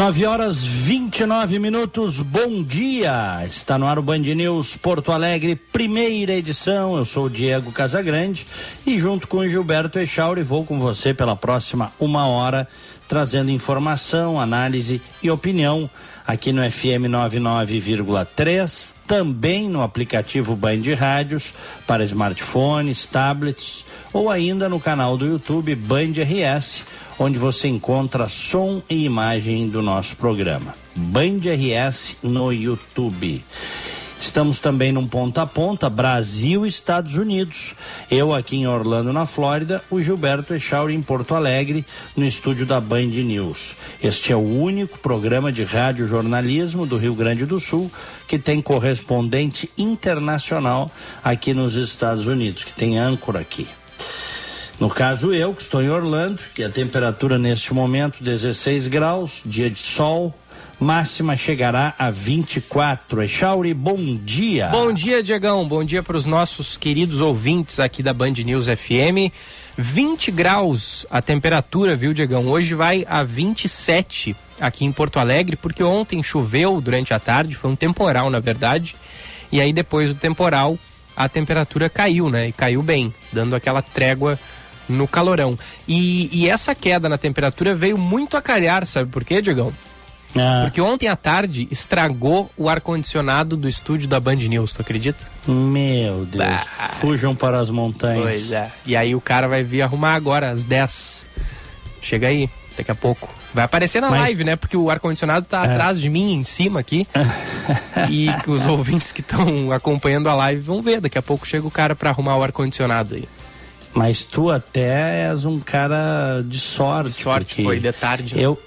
Nove horas 29 minutos, bom dia! Está no ar o Band News Porto Alegre, primeira edição. Eu sou o Diego Casagrande e, junto com o Gilberto Echauri, vou com você pela próxima uma hora, trazendo informação, análise e opinião aqui no FM 99,3, também no aplicativo Band Rádios para smartphones, tablets ou ainda no canal do YouTube Band RS onde você encontra som e imagem do nosso programa. Band RS no YouTube. Estamos também num ponta a ponta, Brasil e Estados Unidos. Eu aqui em Orlando, na Flórida, o Gilberto Echauri em Porto Alegre, no estúdio da Band News. Este é o único programa de rádio jornalismo do Rio Grande do Sul que tem correspondente internacional aqui nos Estados Unidos, que tem âncora aqui. No caso eu, que estou em Orlando, que a temperatura neste momento 16 graus, dia de sol, máxima chegará a 24. Echauri, bom dia. Bom dia, Diegão. Bom dia para os nossos queridos ouvintes aqui da Band News FM. 20 graus a temperatura, viu, Diegão? Hoje vai a 27 aqui em Porto Alegre, porque ontem choveu durante a tarde, foi um temporal, na verdade. E aí depois do temporal, a temperatura caiu, né? E caiu bem, dando aquela trégua no calorão. E, e essa queda na temperatura veio muito a calhar, sabe por quê, Diegão? Ah. Porque ontem à tarde estragou o ar-condicionado do estúdio da Band News, tu acredita? Meu Deus. Bah. Fujam para as montanhas. Pois é. E aí o cara vai vir arrumar agora, às 10. Chega aí, daqui a pouco. Vai aparecer na Mas... live, né? Porque o ar-condicionado tá é. atrás de mim, em cima aqui. e os ouvintes que estão acompanhando a live vão ver. Daqui a pouco chega o cara para arrumar o ar-condicionado aí. Mas tu até és um cara de sorte. De sorte, foi de tarde. Né? Eu,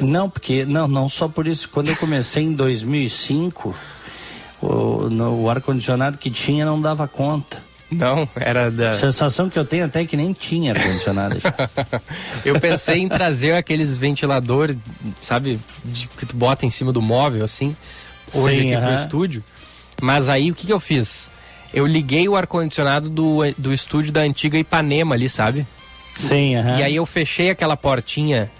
não, porque, não, não só por isso. Quando eu comecei em 2005, o, o ar-condicionado que tinha não dava conta. Não, era da. A sensação que eu tenho até é que nem tinha ar-condicionado. eu pensei em trazer aqueles ventiladores, sabe, de, que tu bota em cima do móvel, assim, hoje Sim, aqui uh -huh. pro estúdio. Mas aí o que, que eu fiz? Eu liguei o ar-condicionado do, do estúdio da antiga Ipanema ali, sabe? Sim, aham. E aí eu fechei aquela portinha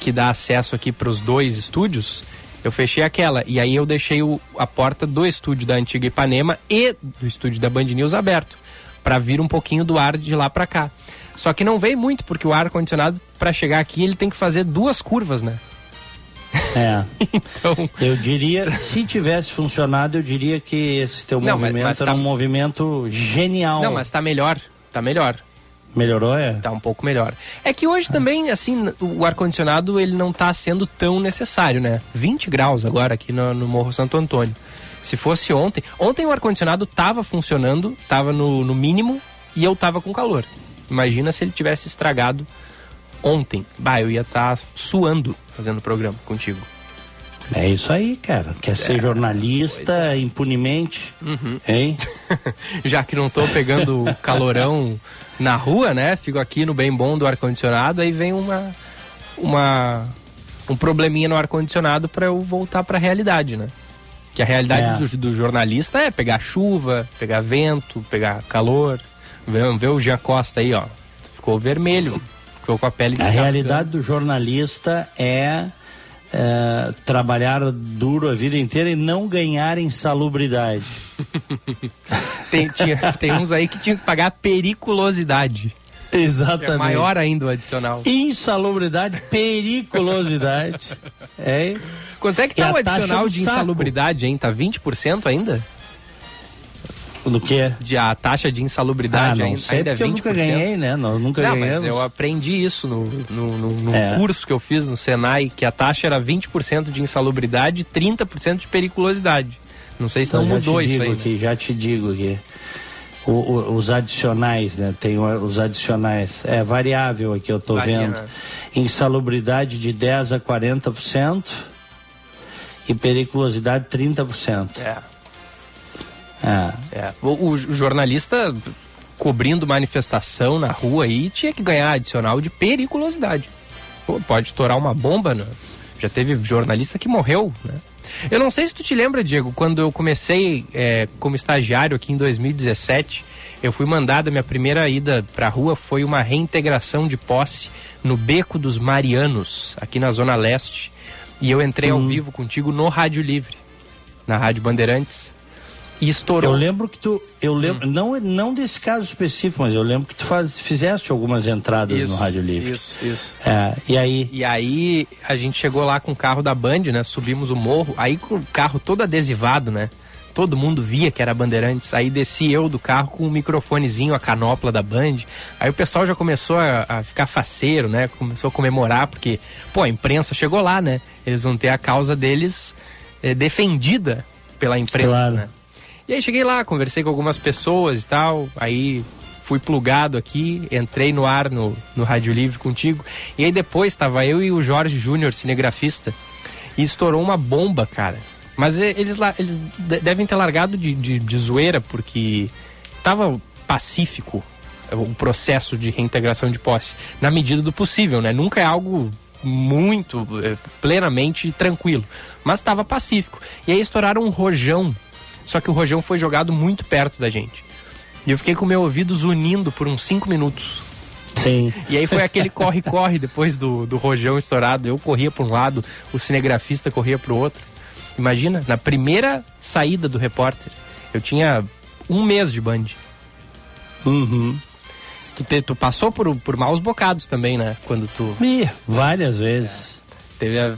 que dá acesso aqui para os dois estúdios. Eu fechei aquela. E aí eu deixei o, a porta do estúdio da antiga Ipanema e do estúdio da Band News aberto. para vir um pouquinho do ar de lá para cá. Só que não veio muito, porque o ar-condicionado, para chegar aqui, ele tem que fazer duas curvas, né? É. então... Eu diria, se tivesse funcionado, eu diria que esse teu não, movimento mas, mas era tá... um movimento genial. Não, mas tá melhor. Tá melhor. Melhorou, é? Tá um pouco melhor. É que hoje também, assim, o ar-condicionado ele não tá sendo tão necessário, né? 20 graus agora aqui no, no Morro Santo Antônio. Se fosse ontem. Ontem o ar-condicionado tava funcionando, tava no, no mínimo e eu tava com calor. Imagina se ele tivesse estragado ontem. Bah, eu ia estar tá suando fazendo o programa contigo. É isso aí, cara. Quer é, ser jornalista é. impunemente, uhum. hein? Já que não tô pegando calorão na rua, né? Fico aqui no bem bom do ar-condicionado, aí vem uma, uma um probleminha no ar-condicionado para eu voltar para a realidade, né? Que a realidade é. do, do, jornalista é pegar chuva, pegar vento, pegar calor. Vê, vê o Jean Costa aí, ó. Ficou vermelho. Ficou com a pele A realidade do jornalista é, é, trabalhar duro a vida inteira e não ganhar insalubridade. tem, tinha, tem uns aí que tinham que pagar periculosidade. Exatamente. É maior ainda o adicional. Insalubridade, periculosidade. é. Quanto é que tá o adicional de insalubridade, hein? Tá 20% ainda? Do que? De a taxa de insalubridade ah, não sei ainda é 20%. Eu nunca ganhei, né? Nós nunca não, ganhamos. Mas eu aprendi isso no, no, no, no é. curso que eu fiz no Senai, que a taxa era 20% de insalubridade e 30% de periculosidade. Não sei se então, não mudou isso aí. Aqui, né? Já te digo aqui. O, o, os adicionais, né? Tem os adicionais. É variável aqui, eu tô Varia, vendo. Né? Insalubridade de 10 a 40% e periculosidade 30%. É. É. É. O, o, jornalista cobrindo manifestação na rua aí tinha que ganhar adicional de periculosidade. Pô, pode estourar uma bomba, né? Já teve jornalista que morreu, né? Eu não sei se tu te lembra, Diego, quando eu comecei é, como estagiário aqui em 2017, eu fui mandado, minha primeira ida pra rua foi uma reintegração de posse no Beco dos Marianos, aqui na Zona Leste. E eu entrei uhum. ao vivo contigo no Rádio Livre, na Rádio Bandeirantes. E estourou. Eu lembro que tu. Eu lembro, hum. não, não desse caso específico, mas eu lembro que tu faz, fizeste algumas entradas isso, no Rádio Livre. Isso, isso. É, e aí? E aí a gente chegou lá com o carro da Band, né? Subimos o morro, aí com o carro todo adesivado, né? todo mundo via que era Bandeirantes. Aí desci eu do carro com o um microfonezinho, a canopla da Band. Aí o pessoal já começou a, a, ficar faceiro, né? Começou a comemorar, porque, pô, a imprensa chegou lá, né? Eles vão ter a causa deles é, defendida pela imprensa, claro. né? E aí cheguei lá, conversei com algumas pessoas e tal, aí fui plugado aqui, entrei no ar no, no Rádio Livre contigo. E aí depois estava eu e o Jorge Júnior, cinegrafista, e estourou uma bomba, cara. Mas eles, eles devem ter largado de, de, de zoeira, porque estava pacífico o processo de reintegração de posse, na medida do possível, né? Nunca é algo muito é, plenamente tranquilo, mas estava pacífico. E aí estouraram um rojão, só que o rojão foi jogado muito perto da gente. E eu fiquei com meu ouvido zunindo por uns 5 minutos. Sim. E aí foi aquele corre-corre depois do, do rojão estourado. Eu corria para um lado, o cinegrafista corria para o outro. Imagina, na primeira saída do repórter, eu tinha um mês de Band. Uhum. Tu, te, tu passou por, por maus bocados também, né? Quando tu. Ih, várias vezes. É. Teve, a,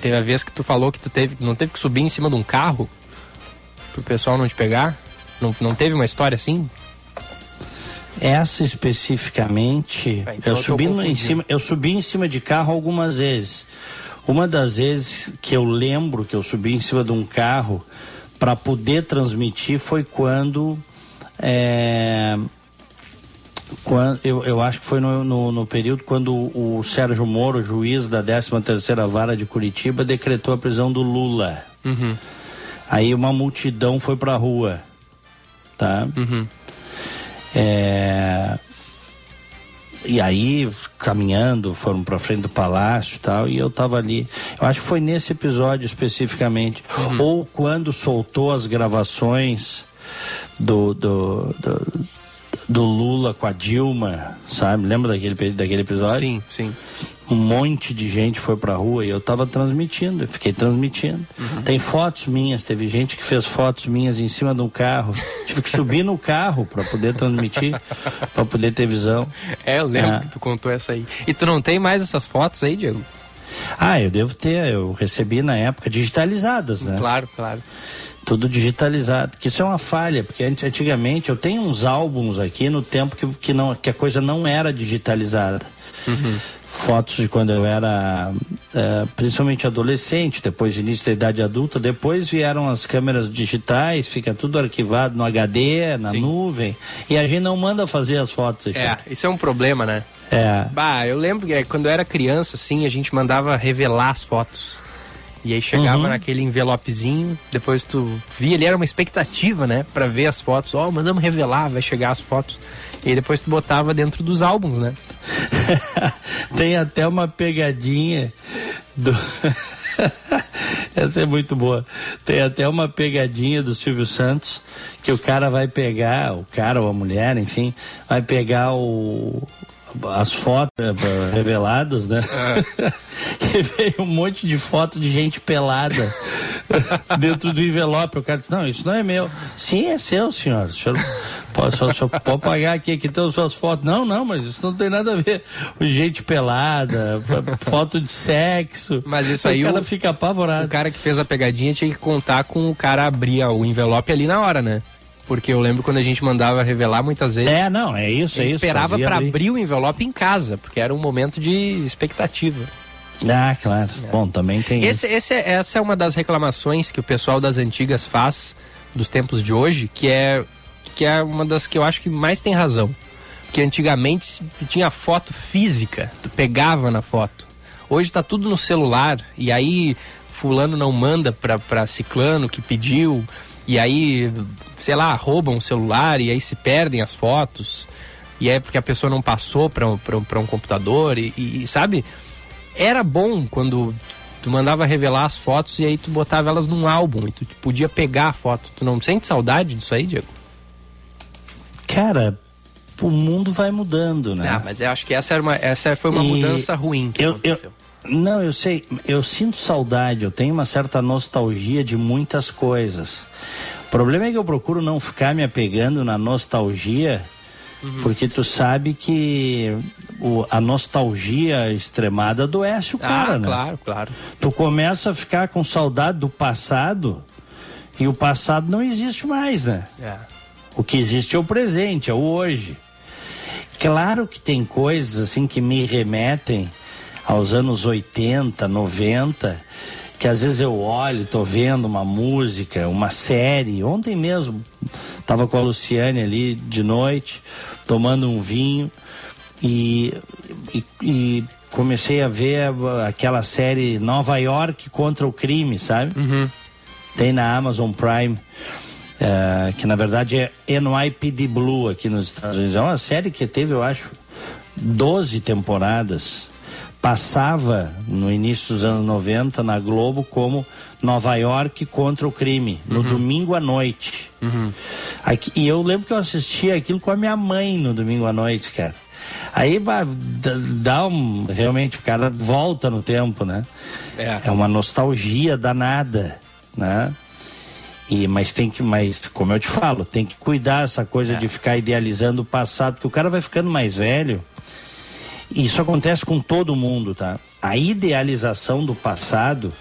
teve a vez que tu falou que tu teve, não teve que subir em cima de um carro pro pessoal não te pegar? Não, não teve uma história assim? Essa especificamente, é, então eu, subi no, em cima, eu subi em cima de carro algumas vezes. Uma das vezes que eu lembro que eu subi em cima de um carro para poder transmitir foi quando. É, quando eu, eu acho que foi no, no, no, período quando o Sérgio Moro, juiz da 13ª Vara de Curitiba, decretou a prisão do Lula. Uhum. Aí uma multidão foi para a rua, tá? Uhum. É, e aí, caminhando, foram para frente do palácio e tal, e eu tava ali. Eu acho que foi nesse episódio especificamente. Uhum. Ou quando soltou as gravações do, do, do, do, Lula com a Dilma, sabe? Lembra daquele, daquele episódio? Sim, sim um monte de gente foi pra rua e eu tava transmitindo, eu fiquei transmitindo. Uhum. Tem fotos minhas, teve gente que fez fotos minhas em cima de um carro. Tive que subir no carro para poder transmitir, para poder ter visão. É, eu lembro é. que tu contou essa aí. E tu não tem mais essas fotos aí, Diego? Ah, eu devo ter, eu recebi na época digitalizadas, né? Claro, claro tudo digitalizado. Que isso é uma falha, porque antigamente eu tenho uns álbuns aqui no tempo que, que, não, que a coisa não era digitalizada. Uhum fotos de quando eu era é, principalmente adolescente, depois de início da idade adulta, depois vieram as câmeras digitais, fica tudo arquivado no HD, na Sim. nuvem, e a gente não manda fazer as fotos. É, isso é um problema, né? É. Bah, eu lembro que quando eu era criança, assim, a gente mandava revelar as fotos. E aí chegava uhum. naquele envelopezinho, depois tu via, ele era uma expectativa, né? Pra ver as fotos. Ó, oh, mandamos revelar, vai chegar as fotos. E aí depois tu botava dentro dos álbuns, né? Tem até uma pegadinha do. Essa é muito boa. Tem até uma pegadinha do Silvio Santos que o cara vai pegar, o cara ou a mulher, enfim, vai pegar o, as fotos eh, reveladas, né? É. e veio um monte de foto de gente pelada dentro do envelope. O cara disse, não, isso não é meu. Sim, é seu, senhor. O senhor pode, só, só pode pagar aqui, aqui estão suas fotos. Não, não, mas isso não tem nada a ver. Gente pelada, foto de sexo. Mas isso aí. O cara o, fica apavorado. O cara que fez a pegadinha tinha que contar com o cara abrir o envelope ali na hora, né? Porque eu lembro quando a gente mandava revelar muitas vezes. É, não, é isso, é isso. esperava para abrir o envelope em casa, porque era um momento de expectativa. Ah, claro. É. Bom, também tem esse, isso. Esse, é, essa é uma das reclamações que o pessoal das antigas faz dos tempos de hoje, que é, que é uma das que eu acho que mais tem razão. Que antigamente tinha foto física, tu pegava na foto. Hoje está tudo no celular, e aí fulano não manda para ciclano que pediu, E aí, sei lá, roubam o celular e aí se perdem as fotos. E é porque a pessoa não passou para um, um computador e, e, sabe? Era bom quando tu mandava revelar as fotos e aí tu botava elas num álbum e tu podia pegar a foto. Tu não sente saudade disso aí, Diego? Cara, o mundo vai mudando, né? Ah, mas eu acho que essa, era uma, essa foi uma e mudança ruim que eu, aconteceu. Eu, não, eu sei, eu sinto saudade, eu tenho uma certa nostalgia de muitas coisas. O problema é que eu procuro não ficar me apegando na nostalgia Uhum. Porque tu sabe que o, a nostalgia extremada adoece o ah, cara, né? Claro, claro. Tu começa a ficar com saudade do passado e o passado não existe mais, né? É. O que existe é o presente, é o hoje. Claro que tem coisas assim que me remetem aos anos 80, 90 que às vezes eu olho, tô vendo uma música, uma série. Ontem mesmo tava com a Luciane ali de noite, tomando um vinho e, e, e comecei a ver aquela série Nova York contra o crime, sabe? Uhum. Tem na Amazon Prime. Uh, que na verdade é NYPD Blue aqui nos Estados Unidos. É uma série que teve, eu acho, 12 temporadas passava no início dos anos 90 na Globo como Nova York contra o crime, no uhum. domingo à noite. Uhum. Aqui, e eu lembro que eu assistia aquilo com a minha mãe no domingo à noite, cara. Aí dá um. Realmente, o cara volta no tempo, né? É, é uma nostalgia danada, né? E, mas tem que, mas, como eu te falo, tem que cuidar essa coisa é. de ficar idealizando o passado, porque o cara vai ficando mais velho isso acontece com todo mundo, tá? A idealização do passado,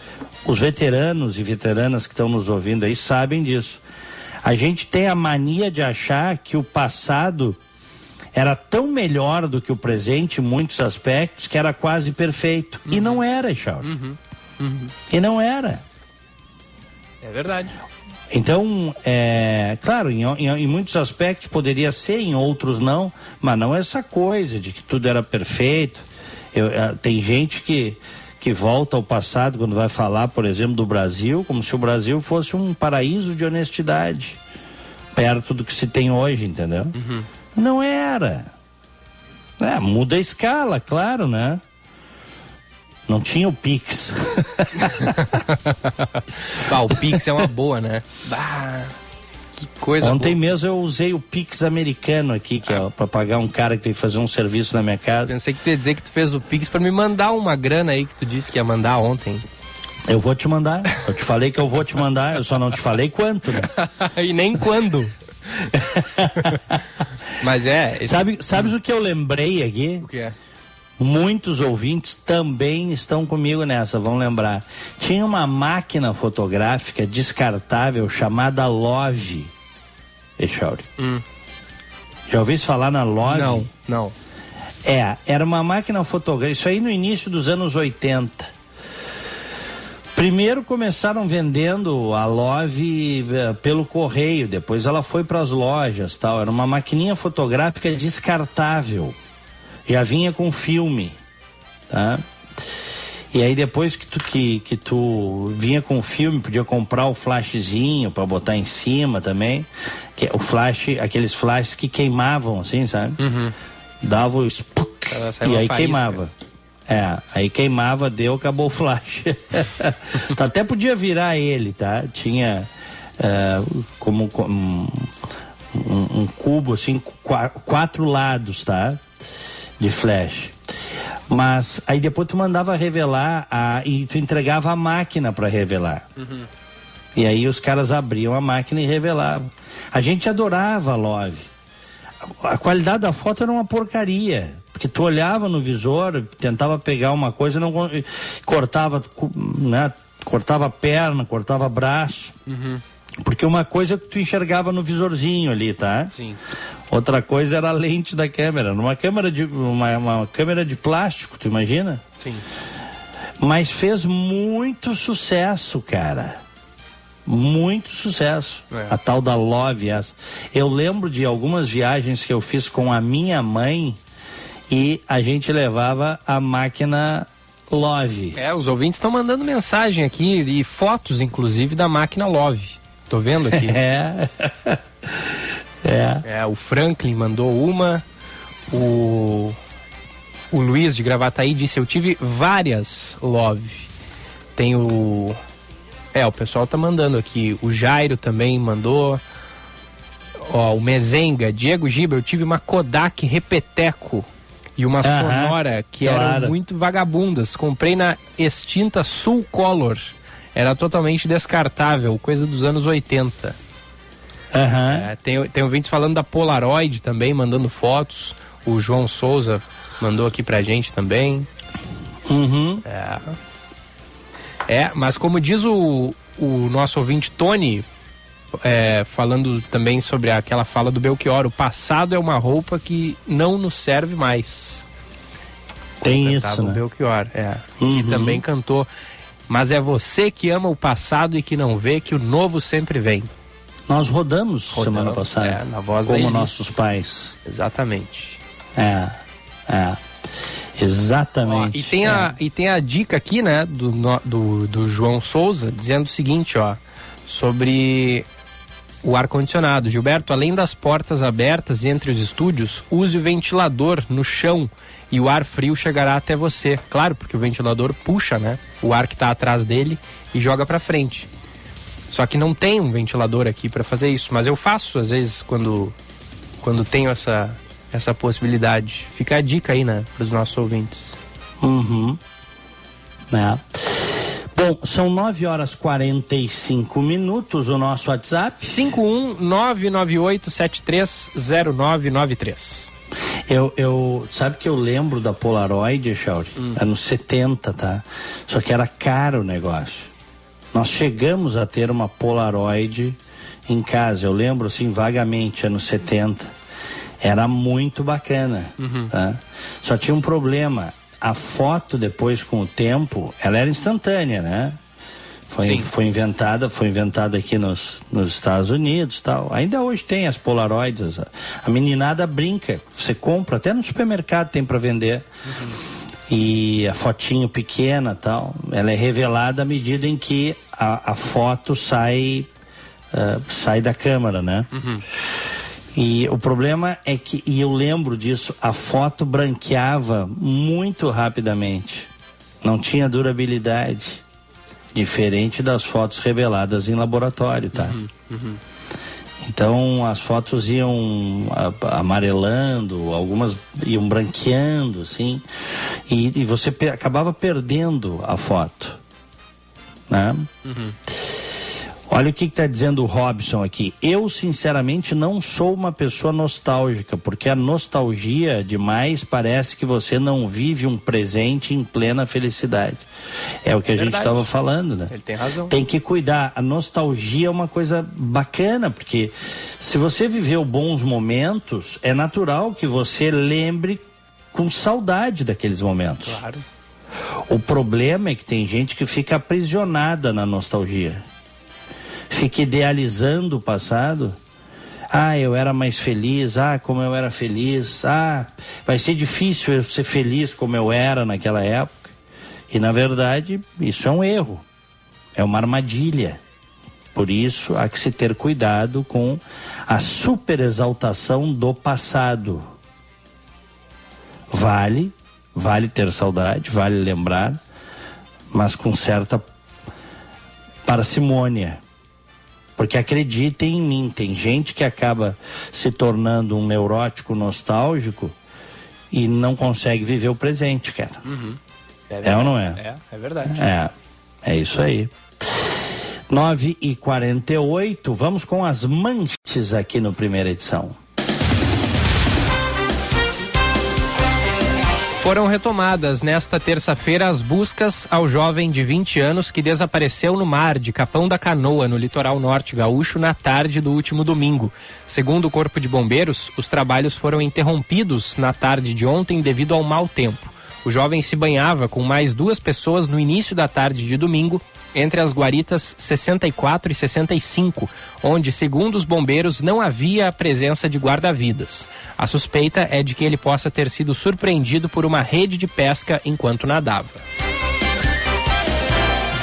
os veteranos e veteranas que estão nos ouvindo aí sabem disso. A gente tem a mania de achar que o passado era tão melhor do que o presente em muitos aspectos que era quase perfeito. Uhum. E não era, Charles. Uhum. Uhum. E não era. É verdade. Então, é, claro, em, em, em, muitos aspectos poderia ser, em outros não, mas não essa coisa de que tudo era perfeito. Eu, é, tem gente que, que volta ao passado quando vai falar, por exemplo, do Brasil, como se o Brasil fosse um paraíso de honestidade, perto do que se tem hoje, entendeu? Uhum. Não era. É, muda a escala, claro, né? Não tinha o Pix. ah, o Pix é uma boa, né? Bah, que coisa Ontem boa. mesmo eu usei o Pix americano aqui, que é ah. é para pagar um cara que tem que fazer um serviço na minha casa. Pensei que tu ia dizer que tu fez o Pix para me mandar uma grana aí que tu disse que ia mandar ontem. Eu vou te mandar. Eu te falei que eu vou te mandar, eu só não te falei quanto, né? e nem quando. Mas é. Esse... Sabe, sabes o que eu lembrei aqui? O que é? Muitos ouvintes também estão comigo nessa, vão lembrar. Tinha uma máquina fotográfica descartável chamada Love. Echauri. Hum. Já ouviu falar na Love? Não, não. É, era uma máquina fotográfica, isso aí no início dos anos 80. Primeiro começaram vendendo a Love eh, pelo correio, depois ela foi para as lojas, tal. Era uma maquininha fotográfica descartável já vinha com filme, tá? E aí depois que tu, que, que tu vinha com o filme, podia comprar o flashzinho para botar em cima também. Que, o flash, aqueles flashes que queimavam assim, sabe? Uhum. Dava o spuk, e aí queimava. É, aí queimava, deu, acabou o flash. tu até podia virar ele, tá? Tinha uh, como, como um, um, cubo assim, quatro lados, tá? De flash. Mas aí depois tu mandava revelar a, e tu entregava a máquina para revelar. Uhum. E aí os caras abriam a máquina e revelavam. A gente adorava a Love. A, qualidade da foto era uma porcaria. Porque tu olhava no visor, tentava pegar uma coisa, não cortava, né, cortava perna, cortava braço. Uhum. Porque uma coisa que tu enxergava no visorzinho ali, tá? Sim. Outra coisa era a lente da câmera. Numa câmera de uma, uma câmera de plástico, tu imagina? Sim. Mas fez muito sucesso, cara. Muito sucesso. É. A tal da Love essa. Eu lembro de algumas viagens que eu fiz com a minha mãe e a gente levava a máquina Love. É, os ouvintes estão mandando mensagem aqui e fotos, inclusive, da máquina Love. tô vendo aqui. É. é. É, o Franklin mandou uma. O, o Luiz de Gravataí disse: Eu tive várias love. Tem o. É, o pessoal tá mandando aqui. O Jairo também mandou. Ó, o Mezenga, Diego Giba, eu tive uma Kodak Repeteco e uma Aham, Sonora que eram claro. muito vagabundas. Comprei na extinta Sul Color. Era totalmente descartável, coisa dos anos 80. Aham. É, tem, tem ouvintes falando da Polaroid também, mandando fotos. O João Souza mandou aqui pra gente também. Uhum. É, mas como diz o, o nosso ouvinte Tony, é, falando também sobre aquela fala do Belchior, o passado é uma roupa que não nos serve mais. Tem isso, né? Belchior, é. Uhum. Que também cantou. Mas é você que ama o passado e que não vê que o novo sempre vem. Nós rodamos, Rodamos, semana passada. é, na voz da como nossos pais. Exatamente. É. É. Ó, Exatamente. e, tem a, e tem a dica aqui, né, do, do, do João Souza, dizendo o seguinte, ó, sobre o ar-condicionado. Gilberto, além das portas abertas entre os estúdios, use o ventilador no chão e o ar frio chegará até você. Claro, porque o ventilador puxa, né, o ar que está atrás dele e joga para frente. Só que não tem um ventilador aqui para fazer isso, mas eu faço às vezes quando quando tenho essa essa possibilidade. Fica a dica aí, né, para os nossos ouvintes. Uhum. É. Bom, são 9 horas 45 minutos o nosso WhatsApp. 51998730993. Eu, eu, sabe que eu lembro da Polaroid, Shauri? Hum. Anos 70, tá? Só que era caro o negócio. Nós chegamos a ter uma Polaroid em casa, eu lembro assim vagamente, anos 70. Era muito bacana, Uhum. tá? Só tinha um problema, a foto depois com o tempo, ela era instantânea, né? Foi, Sim. foi inventada, foi inventada aqui nos, nos Estados Unidos, tal. Ainda hoje tem as Polaroids. A, a meninada brinca, você compra até no supermercado tem para vender. E a fotinho pequena, tal, ela é revelada à medida em que a, a foto sai ah, sai da câmera, né? E o problema é que, e eu lembro disso, a foto branqueava muito rapidamente. Não tinha durabilidade. Diferente das fotos reveladas em laboratório, tá? Então as fotos iam amarelando, algumas iam branqueando, assim, e, e você pe- acabava perdendo a foto, né? Olha o que está dizendo o Robson aqui. Eu, sinceramente, não sou uma pessoa nostálgica, porque a nostalgia demais parece que você não vive um presente em plena felicidade. É o que a gente Verdade. estava falando, né? Ele tem razão. Tem que cuidar. A nostalgia é uma coisa bacana, porque se você viveu bons momentos, é natural que você lembre com saudade daqueles momentos. Claro. O problema é que tem gente que fica aprisionada na nostalgia. Fica idealizando o passado. Ah, eu era mais feliz. Ah, como eu era feliz. Ah, vai ser difícil eu ser feliz como eu era naquela época. E na verdade, isso é um erro. É uma armadilha. Por isso, há que se ter cuidado com a superexaltação do passado. Vale, vale ter saudade, vale lembrar, mas com certa parcimônia. Porque acreditem em mim, tem gente que acaba se tornando um neurótico nostálgico e não consegue viver o presente, cara. É ou não é? É, é verdade. É, é isso aí. 9 e 48 vamos com as manches aqui no primeira edição. Foram retomadas nesta terça-feira as buscas ao jovem de 20 anos que desapareceu no mar de Capão da Canoa, no litoral norte gaúcho, na tarde do último domingo. Segundo o Corpo de Bombeiros, os trabalhos foram interrompidos na tarde de ontem devido ao mau tempo. O jovem se banhava com mais duas pessoas no início da tarde de domingo, entre as guaritas 64 e 65, onde, segundo os bombeiros, não havia a presença de guarda-vidas. A suspeita é de que ele possa ter sido surpreendido por uma rede de pesca enquanto nadava.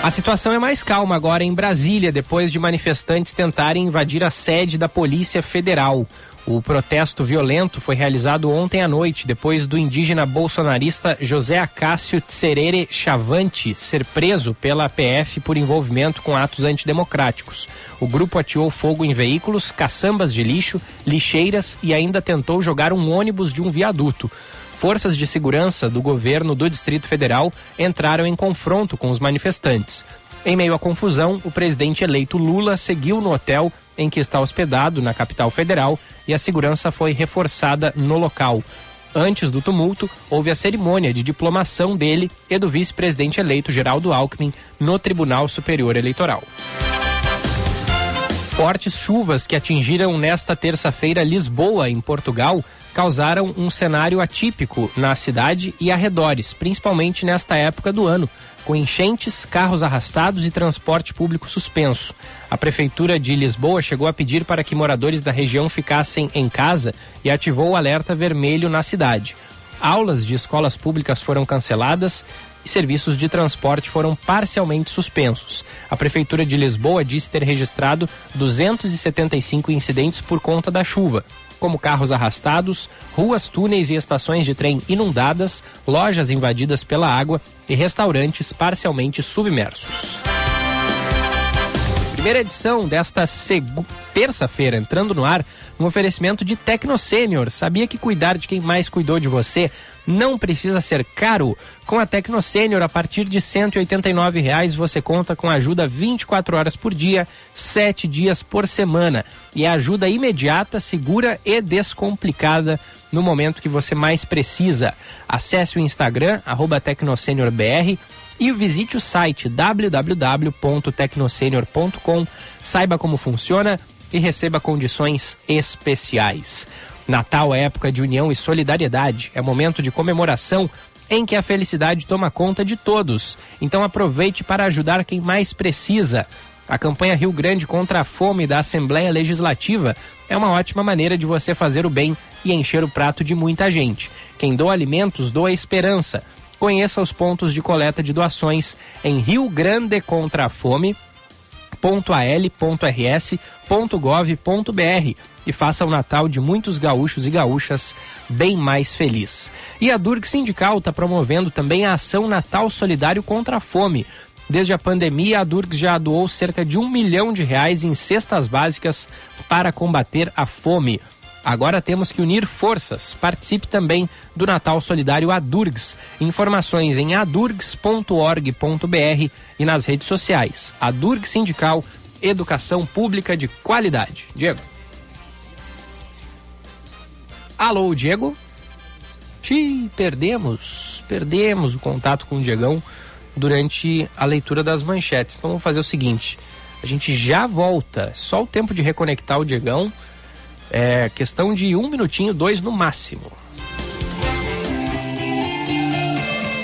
A situação é mais calma agora em Brasília, depois de manifestantes tentarem invadir a sede da Polícia Federal. O protesto violento foi realizado ontem à noite, depois do indígena bolsonarista José Acácio Tserere Chavante ser preso pela PF por envolvimento com atos antidemocráticos. O grupo ateou fogo em veículos, caçambas de lixo, lixeiras e ainda tentou jogar um ônibus de um viaduto forças de segurança do governo do Distrito Federal entraram em confronto com os manifestantes. Em meio à confusão, o presidente eleito Lula seguiu no hotel em que está hospedado na capital federal e a segurança foi reforçada no local. Antes do tumulto, houve a cerimônia de diplomação dele e do vice-presidente eleito Geraldo Alckmin no Tribunal Superior Eleitoral. Fortes chuvas que atingiram nesta terça-feira Lisboa, em Portugal, causaram um cenário atípico na cidade e arredores, principalmente nesta época do ano, com enchentes, carros arrastados e transporte público suspenso. A Prefeitura de Lisboa chegou a pedir para que moradores da região ficassem em casa e ativou o alerta vermelho na cidade. Aulas de escolas públicas foram canceladas e serviços de transporte foram parcialmente suspensos. A Prefeitura de Lisboa disse ter registrado 275 incidentes por conta da chuva como carros arrastados, ruas, túneis e estações de trem inundadas, lojas invadidas pela água e restaurantes parcialmente submersos. Primeira edição desta terça-feira, entrando no ar, um oferecimento de Tecno Sênior. Sabia que cuidar de quem mais cuidou de você não precisa ser caro? Com a Tecno Sênior, a partir de 189 reais, você conta com ajuda 24 horas por dia, 7 dias por semana. E ajuda imediata, segura e descomplicada no momento que você mais precisa. Acesse o Instagram, arroba TecnoSeniorBR e visite o site www.tecnosenior.com, saiba como funciona e receba condições especiais. Natal é época de união e solidariedade, é momento de comemoração em que a felicidade toma conta de todos. Então aproveite para ajudar quem mais precisa. A campanha Rio Grande contra a Fome da Assembleia Legislativa é uma ótima maneira de você fazer o bem e encher o prato de muita gente. Quem doa alimentos doa esperança. Conheça os pontos de coleta de doações em Rio Grande contra a Fome e faça o Natal de muitos gaúchos e gaúchas bem mais feliz. E a Durg Sindical está promovendo também a ação Natal Solidário contra a Fome. Desde a pandemia, a Durg já doou cerca de um milhão de reais em cestas básicas para combater a fome. Agora temos que unir forças. Participe também do Natal Solidário Adurgs. Informações em adurgs.org.br e nas redes sociais. Adurg Sindical, Educação Pública de Qualidade. Diego. Alô, Diego? Xiii, perdemos, perdemos o contato com o Diegão durante a leitura das manchetes. Então vamos fazer o seguinte: a gente já volta, só o tempo de reconectar o Diegão é questão de um minutinho, dois no máximo.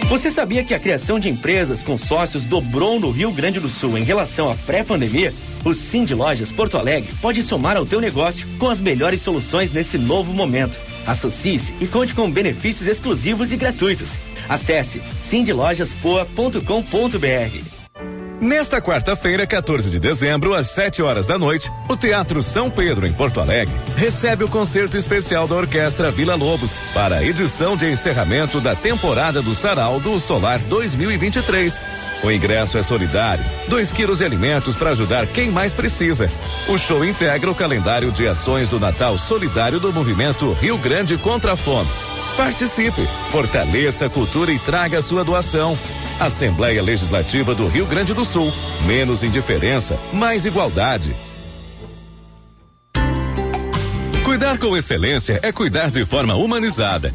Você sabia que a criação de empresas com sócios dobrou no Rio Grande do Sul em relação à pré-pandemia? O Sim de Lojas Porto Alegre pode somar ao teu negócio com as melhores soluções nesse novo momento. Associe-se e conte com benefícios exclusivos e gratuitos. Acesse sindlojaspoa.com.br. Nesta quarta-feira, 14 de dezembro, às 7 horas da noite, o Teatro São Pedro, em Porto Alegre, recebe o concerto especial da Orquestra Vila Lobos para a edição de encerramento da temporada do Sarau do Solar 2023. O ingresso é solidário, 2 quilos de alimentos para ajudar quem mais precisa. O show integra o calendário de ações do Natal Solidário do Movimento Rio Grande contra a Fome. Participe, fortaleça a cultura e traga sua doação. Assembleia Legislativa do Rio Grande do Sul. Menos indiferença, mais igualdade. Cuidar com excelência é cuidar de forma humanizada,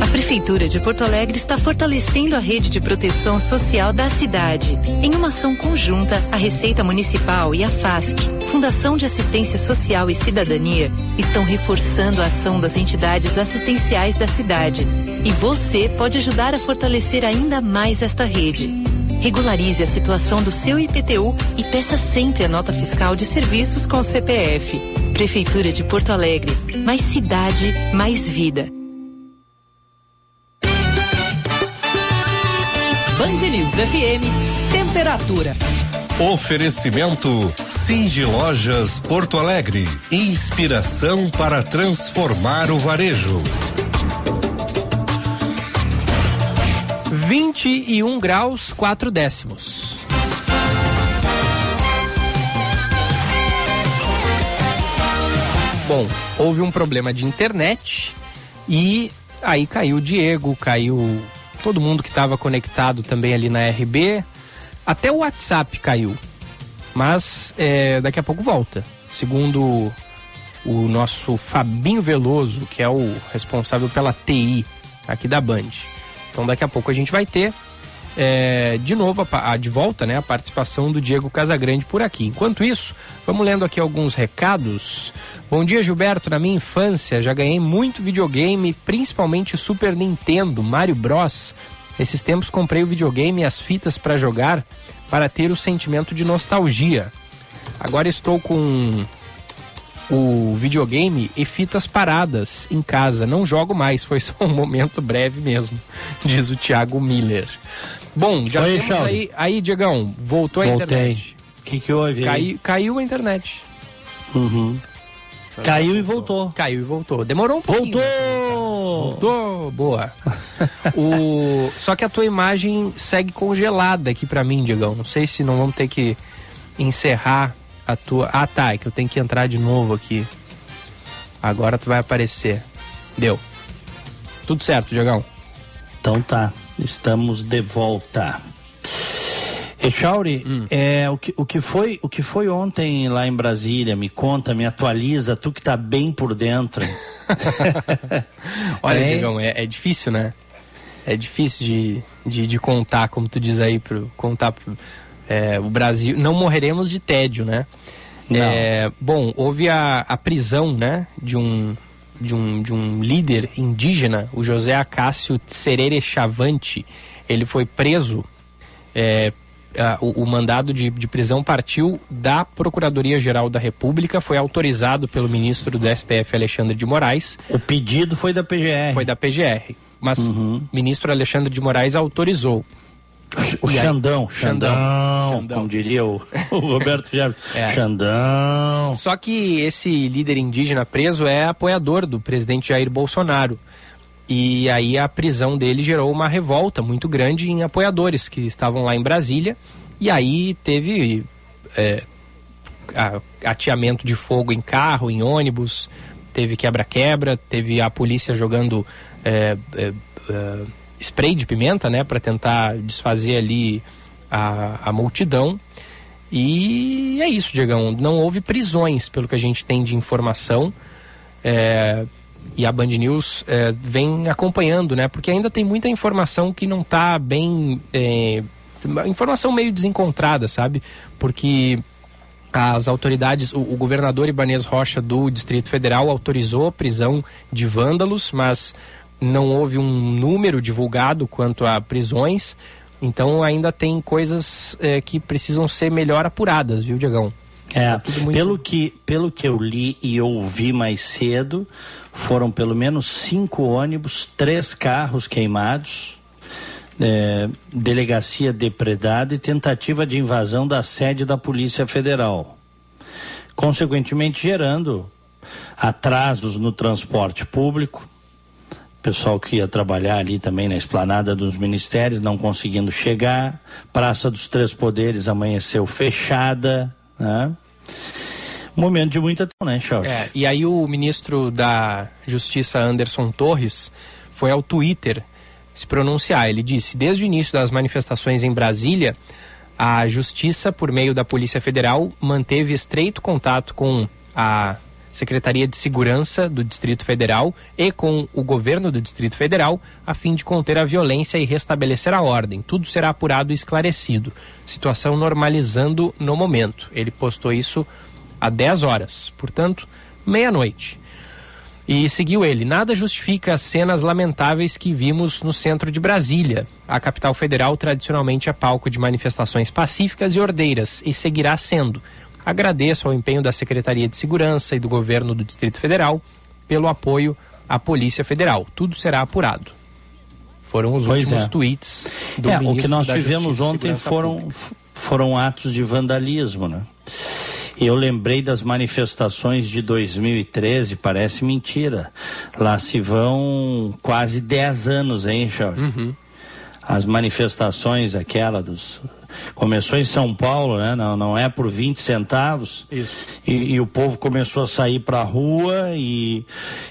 divinaprovidência.org.br. Prefeitura de Porto Alegre está fortalecendo a rede de proteção social da cidade. Em uma ação conjunta, a Receita Municipal e a FASC, Fundação de Assistência Social e Cidadania, estão reforçando a ação das entidades assistenciais da cidade. E você pode ajudar a fortalecer ainda mais esta rede. Regularize a situação do seu IPTU e peça sempre a nota fiscal de serviços com o CPF. Prefeitura de Porto Alegre. Mais cidade, mais vida. Band News FM, temperatura. Oferecimento Cindy Lojas Porto Alegre. Inspiração para transformar o varejo. 21 graus, 4 décimos. Bom, houve um problema de internet e aí caiu o Diego, caiu todo mundo que estava conectado também ali na RB. Até o WhatsApp caiu. Mas é, daqui a pouco volta. Segundo o nosso Fabinho Veloso, que é o responsável pela TI aqui da Band. Então daqui a pouco a gente vai ter é, de novo a, a, de volta né, a participação do Diego Casagrande por aqui. Enquanto isso, vamos lendo aqui alguns recados. Bom dia, Gilberto. Na minha infância já ganhei muito videogame, principalmente Super Nintendo, Mario Bros. Esses tempos comprei o videogame e as fitas para jogar para ter o sentimento de nostalgia. Agora estou com o videogame e fitas paradas em casa. Não jogo mais, foi só um momento breve mesmo, diz o Thiago Miller. Bom, já Oi, temos aí, aí, Diegão, voltou Voltei. a internet. O que, que houve? Cai, caiu a internet. Uhum. Caiu e voltou. Caiu e voltou. Demorou um pouquinho. Voltou! Voltou, boa. o... Só que a tua imagem segue congelada aqui pra mim, Diegão. Não sei se não vamos ter que encerrar a tua. Ah, tá. É que eu tenho que entrar de novo aqui. Agora tu vai aparecer. Deu. Tudo certo, Diegão. Então tá, estamos de volta. Echauri, hum. é, o, que, o, que foi, o que foi ontem lá em Brasília? Me conta, me atualiza, tu que tá bem por dentro. Olha, é? Diegão, é, é, difícil, né? É difícil de, de, de, contar, como tu diz aí, pro, contar pro, é, o Brasil. Não morreremos de tédio, né? É, bom, houve a, a prisão, né, de um, de um, de um líder indígena, o José Acácio Tserere Chavante. Ele foi preso é, o, o, mandado de, de, prisão partiu da Procuradoria-Geral da República, foi autorizado pelo ministro do STF, Alexandre de Moraes. O pedido foi da PGR. Foi da PGR, mas uhum. o ministro Alexandre de Moraes autorizou. O Xandão, Xandão, Xandão, como diria o, o Roberto Gerber. é. Xandão. Só que esse líder indígena preso é apoiador do presidente Jair Bolsonaro. E aí a prisão dele gerou uma revolta muito grande em apoiadores que estavam lá em Brasília. E aí teve é, ateamento de fogo em carro, em ônibus, teve quebra-quebra, teve a polícia jogando é, é, é spray de pimenta, né, para tentar desfazer ali a, a multidão. E é isso, Diegão. Não houve prisões, pelo que a gente tem de informação. É, e a Band News é, vem acompanhando, né? Porque ainda tem muita informação que não está bem. É, informação meio desencontrada, sabe? Porque as autoridades, o, o, governador Ibanez Rocha do Distrito Federal autorizou a prisão de vândalos, mas não houve um número divulgado quanto a prisões. Então ainda tem coisas é, que precisam ser melhor apuradas, viu, Diegão? É, tá muito... pelo, que, pelo que eu li e ouvi mais cedo, foram pelo menos cinco ônibus, três carros queimados, é, delegacia depredada e tentativa de invasão da sede da Polícia Federal. Consequentemente, gerando atrasos no transporte público, pessoal que ia trabalhar ali também na esplanada dos ministérios não conseguindo chegar, Praça dos Três Poderes amanheceu fechada, né? Momento de muita né, Charles? É, e aí o ministro da Justiça, Anderson Torres, foi ao Twitter se pronunciar. Ele disse: desde o início das manifestações em Brasília, a Justiça, por meio da Polícia Federal, manteve estreito contato com a Secretaria de Segurança do Distrito Federal e com o governo do Distrito Federal, a fim de conter a violência e restabelecer a ordem. Tudo será apurado e esclarecido. Situação normalizando no momento. Ele postou isso há 10 horas, portanto, meia-noite. E seguiu ele: nada justifica as cenas lamentáveis que vimos no centro de Brasília. A capital federal tradicionalmente é palco de manifestações pacíficas e ordeiras e seguirá sendo. Agradeço ao empenho da Secretaria de Segurança e do governo do Distrito Federal pelo apoio à Polícia Federal. Tudo será apurado. Foram os Pois últimos é. tweets do É, o ministro que nós tivemos Justiça ontem foram, Pública. foram atos de vandalismo, né? Eu lembrei das manifestações de 2013, parece mentira. Lá se vão quase 10 anos, hein, Charles? Uhum. As manifestações, aquela dos. Começou em São Paulo, né? Não, não é por 20 centavos. Isso. E, e o povo começou a sair para a rua e,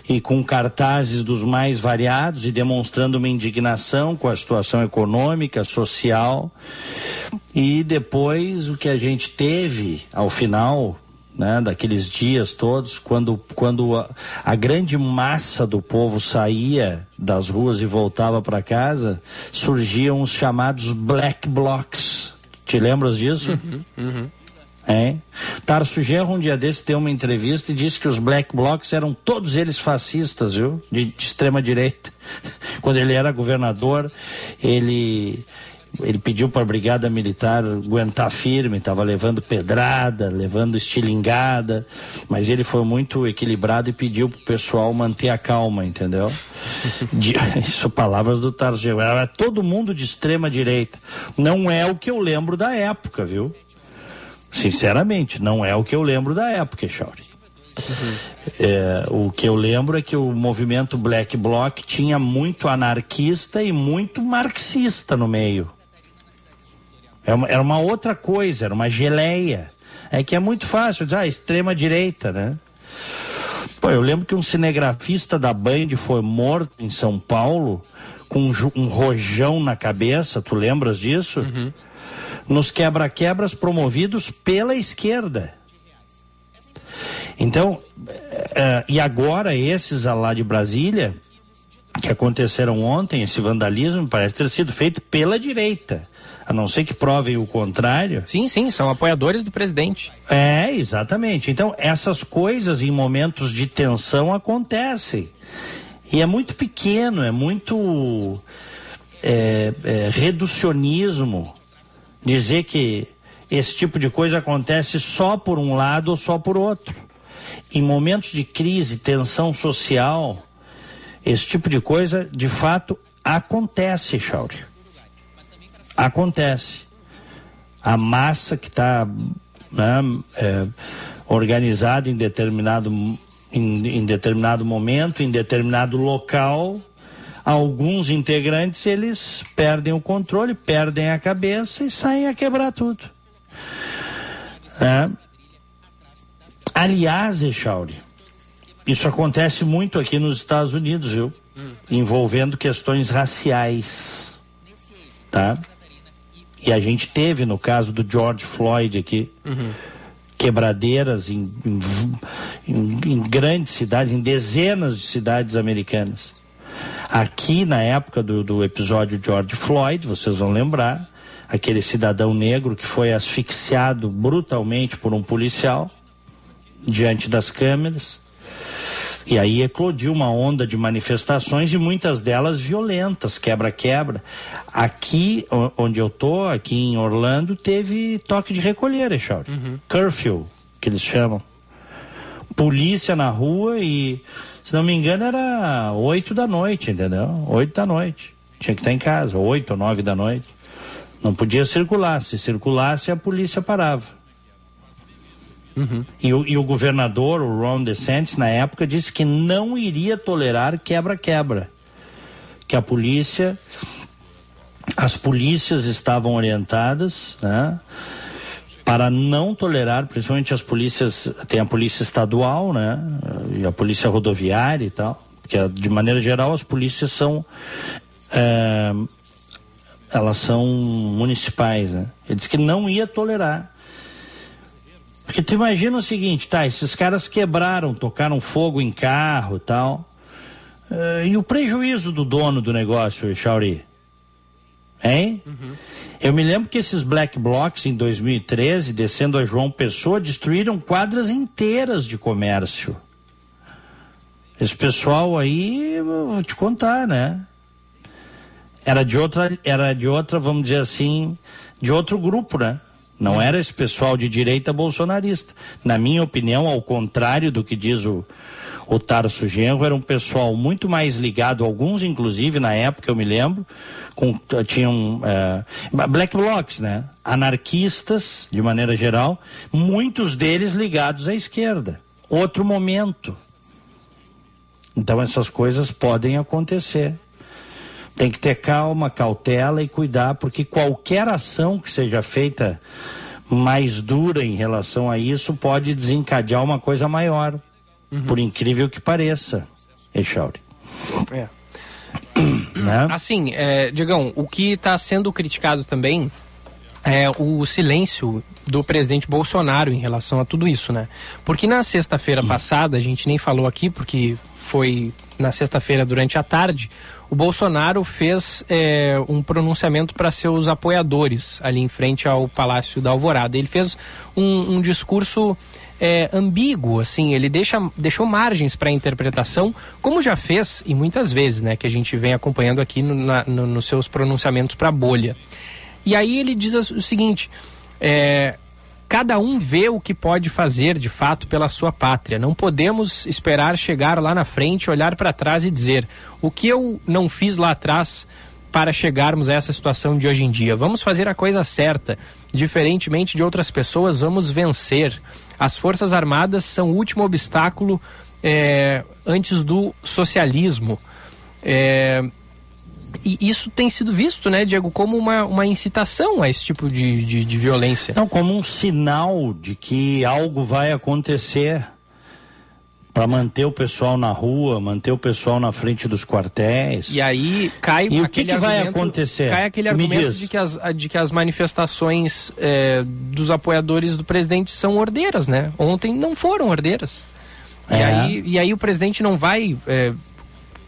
e com cartazes dos mais variados e demonstrando uma indignação com a situação econômica, social. E depois o que a gente teve ao final né, daqueles dias todos, quando, quando a, a grande massa do povo saía das ruas e voltava para casa, surgiam os chamados black blocs. Te lembras disso? Hein? Tarso Genro, um dia desse, deu uma entrevista e disse que os black blocs eram todos eles fascistas, viu? De, de extrema direita. Quando ele era governador, ele ele pediu para a brigada militar aguentar firme, estava levando pedrada, levando estilingada, mas ele foi muito equilibrado e pediu para o pessoal manter a calma, entendeu? De, isso palavras do Tarso Genro. Era todo mundo de extrema direita. Não é o que eu lembro da época, viu? Sinceramente, não é o que eu lembro da época, Chauri. É, o que eu lembro é que o movimento Black Bloc tinha muito anarquista e muito marxista no meio. Era uma, era uma outra coisa, era uma geleia. É que é muito fácil dizer, ah, extrema direita, né? Pô, eu lembro que um cinegrafista da Band foi morto em São Paulo com um, um rojão na cabeça, tu lembras disso? Nos quebra-quebras promovidos pela esquerda. Então, eh, e agora esses lá de Brasília, que aconteceram ontem, esse vandalismo, parece ter sido feito pela direita. A não ser que provem o contrário. Sim, sim, são apoiadores do presidente. É, exatamente. Então, essas coisas em momentos de tensão acontecem. E é muito pequeno, é muito é, é, reducionismo dizer que esse tipo de coisa acontece só por um lado ou só por outro. Em momentos de crise, tensão social, esse tipo de coisa de fato acontece, Chauri. Acontece. A massa que está né, é, organizada em determinado, em, em determinado momento, em determinado local, alguns integrantes eles perdem o controle, perdem a cabeça e saem a quebrar tudo. É. Aliás, Echauri, isso acontece muito aqui nos Estados Unidos, viu? Envolvendo questões raciais, tá? E a gente teve no caso do George Floyd aqui quebradeiras em, em, em- em grandes cidades, em dezenas de cidades americanas. Aqui na época do, do episódio George Floyd, vocês vão lembrar, aquele cidadão negro que foi asfixiado brutalmente por um policial diante das câmeras. E aí eclodiu uma onda de manifestações e muitas delas violentas, quebra-quebra. Aqui onde eu tô, aqui em Orlando, teve toque de recolher, Echauri. Curfew, que eles chamam. Polícia na rua e, se não me engano, era oito da noite, entendeu? Oito da noite. Tinha que estar em casa, oito ou nove da noite. Não podia circular. Se circulasse, a polícia parava. E, o, e o governador, o Ron DeSantis, na época, disse que não iria tolerar quebra-quebra. Que a polícia, as polícias estavam orientadas, né? Para não tolerar, principalmente as polícias, tem a polícia estadual, né? E a polícia rodoviária e tal. Porque, de maneira geral, as polícias são eh, elas são municipais, né? Ele disse que não ia tolerar Porque tu imagina o seguinte, tá, esses caras quebraram, tocaram fogo em carro e tal. Uh, e o prejuízo do dono do negócio, Chauri? Hein? Uhum. Eu me lembro que esses black blocs em 2013, descendo a João Pessoa, destruíram quadras inteiras de comércio. Esse pessoal aí, vou te contar, né? Era de outra, era de outra, vamos dizer assim, de outro grupo, né? Não era esse pessoal de direita bolsonarista. Na minha opinião, ao contrário do que diz o, o Tarso Genro, era um pessoal muito mais ligado, alguns inclusive na época, eu me lembro, com, tinham uh, black blocs, né? Anarquistas, de maneira geral, muitos deles ligados à esquerda. Outro momento. Então essas coisas podem acontecer. Tem que ter calma, cautela e cuidar, porque qualquer ação que seja feita mais dura em relação a isso pode desencadear uma coisa maior. Uhum. Por incrível que pareça, Echauri. É. Né? Assim, é, Diegão, o que está sendo criticado também é o silêncio do presidente Bolsonaro em relação a tudo isso, né? Porque na sexta-feira passada, a gente nem falou aqui, porque foi na sexta-feira durante a tarde, o Bolsonaro fez é, um pronunciamento para seus apoiadores ali em frente ao Palácio da Alvorada. Ele fez um, um discurso é, ambíguo, assim, ele deixa, deixou margens para interpretação, como já fez e muitas vezes, né, que a gente vem acompanhando aqui no, na, no, nos seus pronunciamentos para bolha. E aí ele diz o seguinte: é, Cada um vê o que pode fazer de fato pela sua pátria. Não podemos esperar chegar lá na frente, olhar para trás e dizer: o que eu não fiz lá atrás para chegarmos a essa situação de hoje em dia? Vamos fazer a coisa certa. Diferentemente de outras pessoas, vamos vencer. As Forças Armadas são o último obstáculo é, antes do socialismo. É, e isso tem sido visto, né, Diego, como uma, uma incitação a esse tipo de, de, de violência. Não, como um sinal de que algo vai acontecer para manter o pessoal na rua, manter o pessoal na frente dos quartéis. E aí cai e o que, que vai acontecer? Cai aquele argumento de que, as, de que as manifestações é, dos apoiadores do presidente são ordeiras, né? Ontem não foram ordeiras. É. E, aí, e aí o presidente não vai é,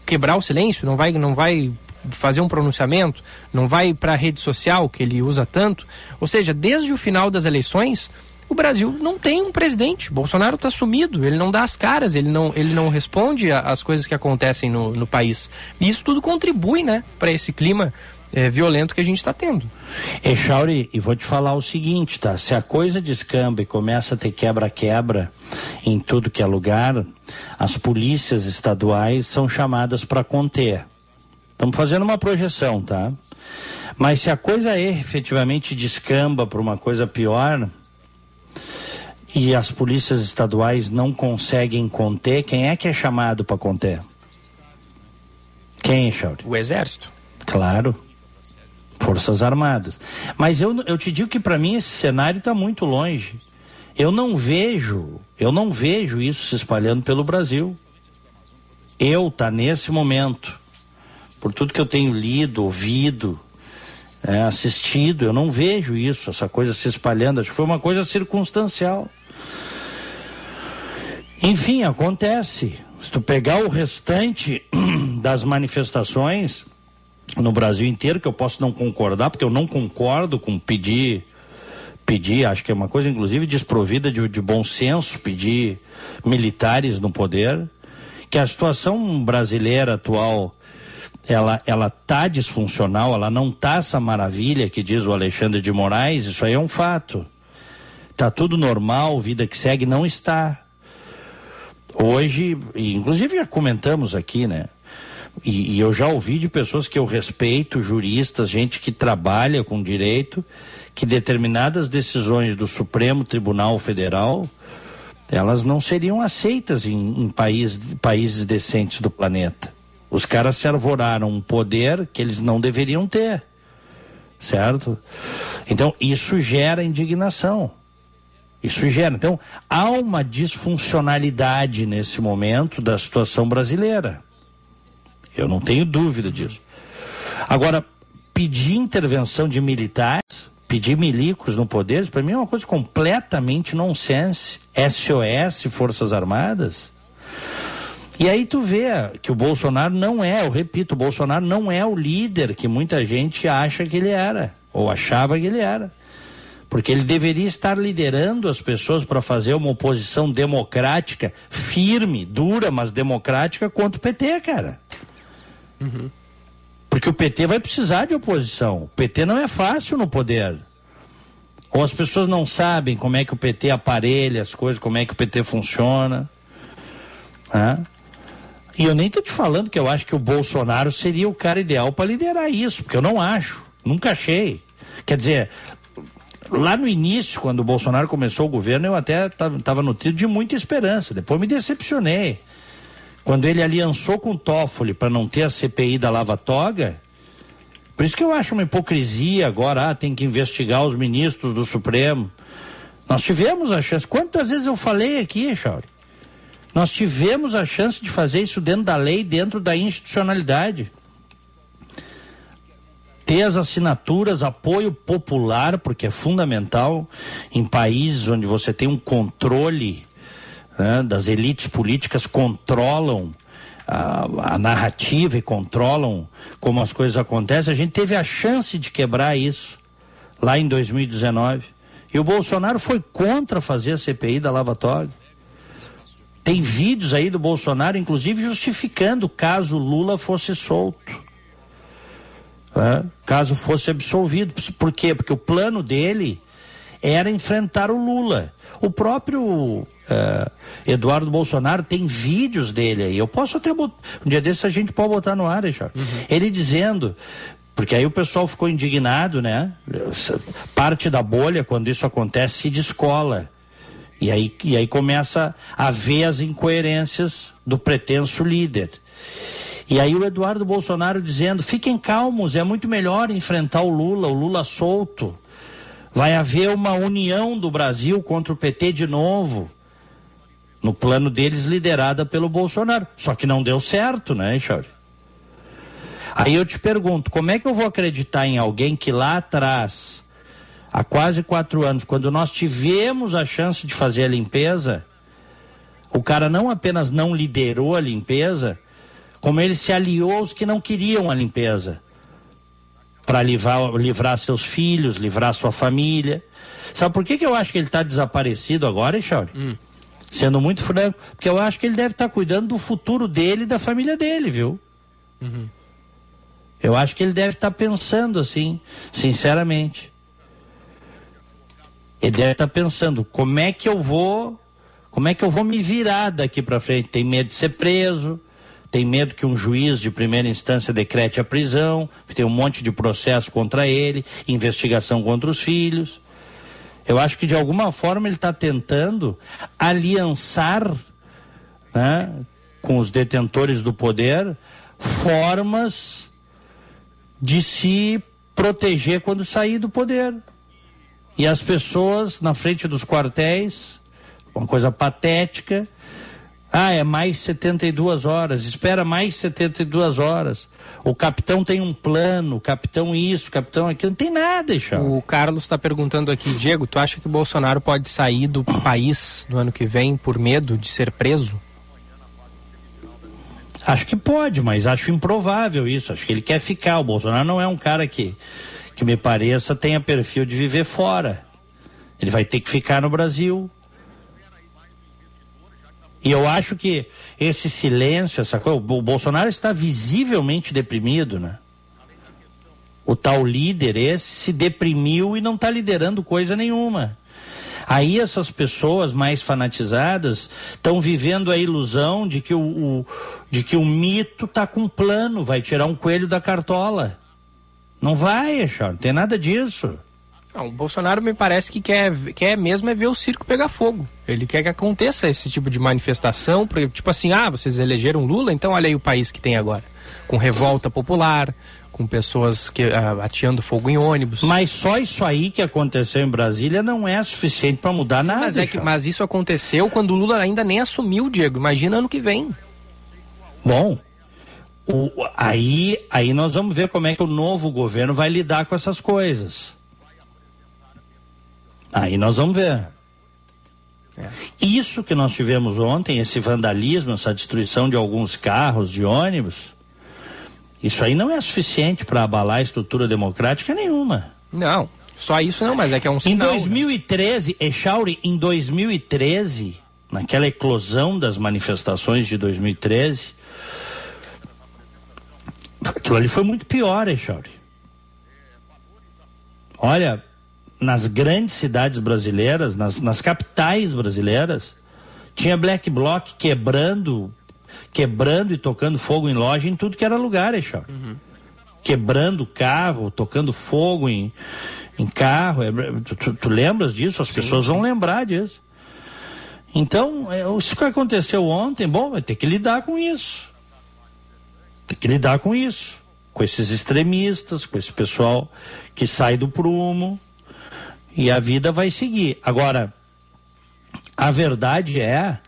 quebrar o silêncio, não vai, não vai fazer um pronunciamento, não vai para a rede social que ele usa tanto. Ou seja, desde o final das eleições, o Brasil não tem um presidente. Bolsonaro está sumido, ele não dá as caras, ele não, ele não responde às coisas que acontecem no, no país. E isso tudo contribui, né, para esse clima é, violento que a gente está tendo. Echauri, e vou te falar o seguinte, tá? Se a coisa descamba e começa a ter quebra-quebra em tudo que é lugar, as polícias estaduais são chamadas para conter. Estamos fazendo uma projeção, tá? Mas se a coisa efetivamente descamba para uma coisa pior e as polícias estaduais não conseguem conter, quem é que é chamado para conter? Quem, Chauri? O Exército. Claro. Forças Armadas. Mas eu, eu te digo que para mim esse cenário está muito longe. Eu não vejo, eu não vejo isso se espalhando pelo Brasil. Eu tá nesse momento por tudo que eu tenho lido, ouvido, é, assistido, eu não vejo isso, essa coisa se espalhando. Acho que foi uma coisa circunstancial. Enfim, acontece. Se tu pegar o restante das manifestações no Brasil inteiro, que eu posso não concordar, porque eu não concordo com pedir, pedir, acho que é uma coisa inclusive desprovida de, de bom senso, pedir militares no poder, que a situação brasileira atual ela ela tá disfuncional, ela não tá essa maravilha que diz o Alexandre de Moraes, isso aí é um fato. Tá tudo normal, vida que segue não está. Hoje, inclusive já comentamos aqui, né? E, e, eu já ouvi de pessoas que eu respeito, juristas, gente que trabalha com direito, que determinadas decisões do Supremo Tribunal Federal elas não seriam aceitas em, em país, países decentes do planeta. Os caras se arvoraram um poder que eles não deveriam ter. Certo? Então, isso gera indignação. Isso gera. Então, há uma disfuncionalidade nesse momento da situação brasileira. Eu não tenho dúvida disso. Agora, pedir intervenção de militares, pedir milicos no poder, para mim é uma coisa completamente nonsense. SOS, Forças Armadas. E aí tu vê que o Bolsonaro não é, eu repito, o Bolsonaro não é o líder que muita gente acha que ele era, ou achava que ele era. Porque ele deveria estar liderando as pessoas para fazer uma oposição democrática, firme, dura, mas democrática contra o PT, cara. Uhum. Porque o PT vai precisar de oposição. O PT não é fácil no poder. Ou as pessoas não sabem como é que o PT aparelha as coisas, como é que o PT funciona. Né? E eu nem estou te falando que eu acho que o Bolsonaro seria o cara ideal para liderar isso, porque eu não acho, nunca achei. Quer dizer, lá no início, quando o Bolsonaro começou o governo, eu até estava nutrido de muita esperança. Depois me decepcionei. Quando ele aliançou com o Toffoli para não ter a CPI da Lava Toga, por isso que eu acho uma hipocrisia agora, ah, tem que investigar os ministros do Supremo. Nós tivemos a chance. Quantas vezes eu falei aqui, Chauri? Nós tivemos a chance de fazer isso dentro da lei, dentro da institucionalidade. Ter as assinaturas, apoio popular, porque é fundamental em países onde você tem um controle né, das elites políticas, controlam a, a, narrativa e controlam como as coisas acontecem. A gente teve a chance de quebrar isso lá em 2019. E o Bolsonaro foi contra fazer a CPI da Lava Toga. Tem vídeos aí do Bolsonaro, inclusive, justificando caso Lula fosse solto. É, caso fosse absolvido. Por quê? Porque o plano dele era enfrentar o Lula. O próprio é, Eduardo Bolsonaro tem vídeos dele aí. Eu posso até botar. Um dia desses a gente pode botar no ar, Richard. Uhum. Ele dizendo. Porque aí o pessoal ficou indignado, né? Parte da bolha, quando isso acontece, se descola. E aí, e aí começa a ver as incoerências do pretenso líder. E aí o Eduardo Bolsonaro dizendo: fiquem calmos, é muito melhor enfrentar o Lula, o Lula solto. Vai haver uma união do Brasil contra o PT de novo. No plano deles, liderada pelo Bolsonaro. Só que não deu certo, né, Chauri? Aí eu te pergunto: como é que eu vou acreditar em alguém que lá atrás há quase quatro anos, quando nós tivemos a chance de fazer a limpeza, o cara não apenas não liderou a limpeza, como ele se aliou aos que não queriam a limpeza para livrar, livrar seus filhos, livrar sua família. Sabe por que, que eu acho que ele está desaparecido agora, Echauri? Hum. Sendo muito franco, porque eu acho que ele deve estar tá cuidando do futuro dele e da família dele, viu? Uhum. Eu acho que ele deve estar tá pensando assim, sinceramente. Ele deve estar tá pensando, como é que eu vou, como é que eu vou me virar daqui para frente? Tem medo de ser preso, tem medo que um juiz de primeira instância decrete a prisão, tem um monte de processo contra ele, investigação contra os filhos. Eu acho que de alguma forma ele está tentando aliançar né, com os detentores do poder formas de se proteger quando sair do poder. E as pessoas na frente dos quartéis, uma coisa patética. Ah, é mais 72 horas, espera mais 72 horas. O capitão tem um plano, o capitão isso, o capitão aquilo, não tem nada, Charles. O Carlos está perguntando aqui, Diego, tu acha que o Bolsonaro pode sair do país no ano que vem por medo de ser preso? Acho que pode, mas acho improvável isso. Acho que ele quer ficar. O Bolsonaro não é um cara que que me pareça tenha perfil de viver fora. Ele vai ter que ficar no Brasil. E eu acho que esse silêncio, essa coisa, o Bolsonaro está visivelmente deprimido, né? O tal líder esse se deprimiu e não está liderando coisa nenhuma. Aí essas pessoas mais fanatizadas estão vivendo a ilusão de que o, o, de que o mito está com plano, vai tirar um coelho da cartola. Não vai, Charles, não tem nada disso. Não, o Bolsonaro me parece que quer, quer mesmo é ver o circo pegar fogo. Ele quer que aconteça esse tipo de manifestação, porque, tipo assim, ah, vocês elegeram Lula, então olha aí o país que tem agora. Com revolta popular, com pessoas que, ateando fogo em ônibus. Mas só isso aí que aconteceu em Brasília não é suficiente para mudar Sim, nada. Mas, é que, mas isso aconteceu quando o Lula ainda nem assumiu, Diego. Imagina ano que vem. Bom, o, aí, aí nós vamos ver como é que o novo governo vai lidar com essas coisas. Aí nós vamos ver. É. Isso que nós tivemos ontem, esse vandalismo, essa destruição de alguns carros, de ônibus, isso aí não é suficiente para abalar a estrutura democrática nenhuma. Não, só isso não, mas é que é um sinal. Em 2013, né? Echauri, em 2013, naquela eclosão das manifestações de 2013, aquilo ali foi muito pior, Echauri. Olha, nas grandes cidades brasileiras, nas, nas capitais brasileiras, tinha black bloc quebrando, quebrando e tocando fogo em loja em tudo que era lugar, Eixó. Uhum. Quebrando carro, tocando fogo em, em carro. É, tu, tu, tu lembras disso? As sim, pessoas sim. vão lembrar disso. Então, é, isso que aconteceu ontem, bom, vai ter que lidar com isso. Tem que lidar com isso. Com esses extremistas, com esse pessoal que sai do prumo, e a vida vai seguir. Agora, a verdade é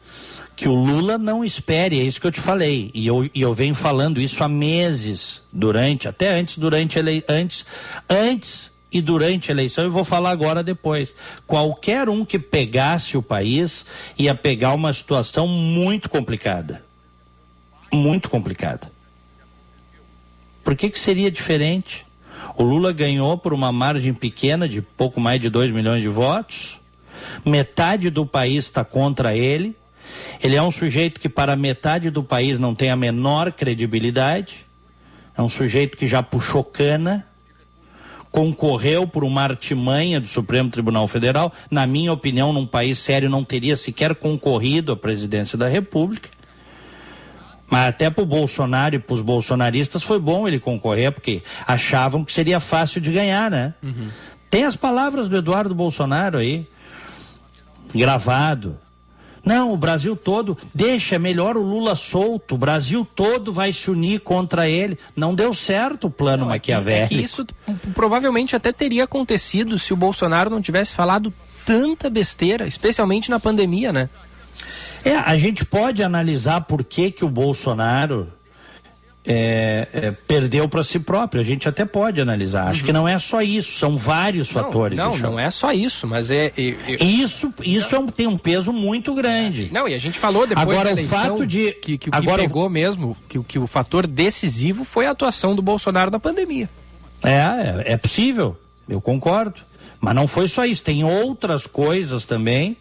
que o Lula não espere, é isso que eu te falei. E eu, e eu venho falando isso há meses, durante, até antes, durante ele, antes, antes e durante a eleição, e vou falar agora depois. Qualquer um que pegasse o país ia pegar uma situação muito complicada. Muito complicada. Por que, que seria diferente? O Lula ganhou por uma margem pequena de pouco mais de 2 milhões de votos. Metade do país está contra ele. Ele é um sujeito que, para metade do país, não tem a menor credibilidade. É um sujeito que já puxou cana, concorreu por uma artimanha do Supremo Tribunal Federal. Na minha opinião, num país sério, não teria sequer concorrido à presidência da República. Mas até para o Bolsonaro e para os bolsonaristas foi bom ele concorrer, porque achavam que seria fácil de ganhar, né? Uhum. Tem as palavras do Eduardo Bolsonaro aí, gravado. Não, o Brasil todo, deixa melhor o Lula solto, o Brasil todo vai se unir contra ele. Não deu certo o plano não, maquiavélico. É que isso provavelmente até teria acontecido se o Bolsonaro não tivesse falado tanta besteira, especialmente na pandemia, né? É, a gente pode analisar por que, que o Bolsonaro é, é, perdeu para si próprio. A gente até pode analisar. Acho uhum. que não é só isso, são vários não, fatores. Não, não é só isso, mas é. é, é... Isso, isso é tem um peso muito grande. Não, e a gente falou depois agora, da eleição o fato de que, que o agora, que pegou mesmo, que, que o fator decisivo foi a atuação do Bolsonaro na pandemia. É, é, é possível, eu concordo. Mas não foi só isso, tem outras coisas também,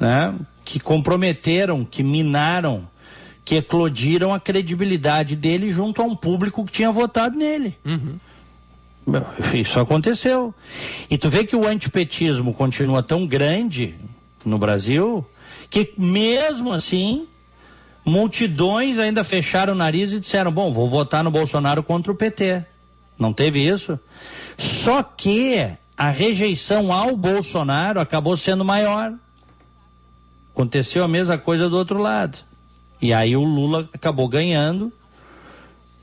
né? Que comprometeram, que minaram, que eclodiram a credibilidade dele junto a um público que tinha votado nele. Uhum. Isso aconteceu. E tu vê que o antipetismo continua tão grande no Brasil que mesmo assim multidões ainda fecharam o nariz e disseram: bom, vou votar no Bolsonaro contra o PT. Não teve isso? Só que a rejeição ao Bolsonaro acabou sendo maior. Aconteceu a mesma coisa do outro lado. E aí o Lula acabou ganhando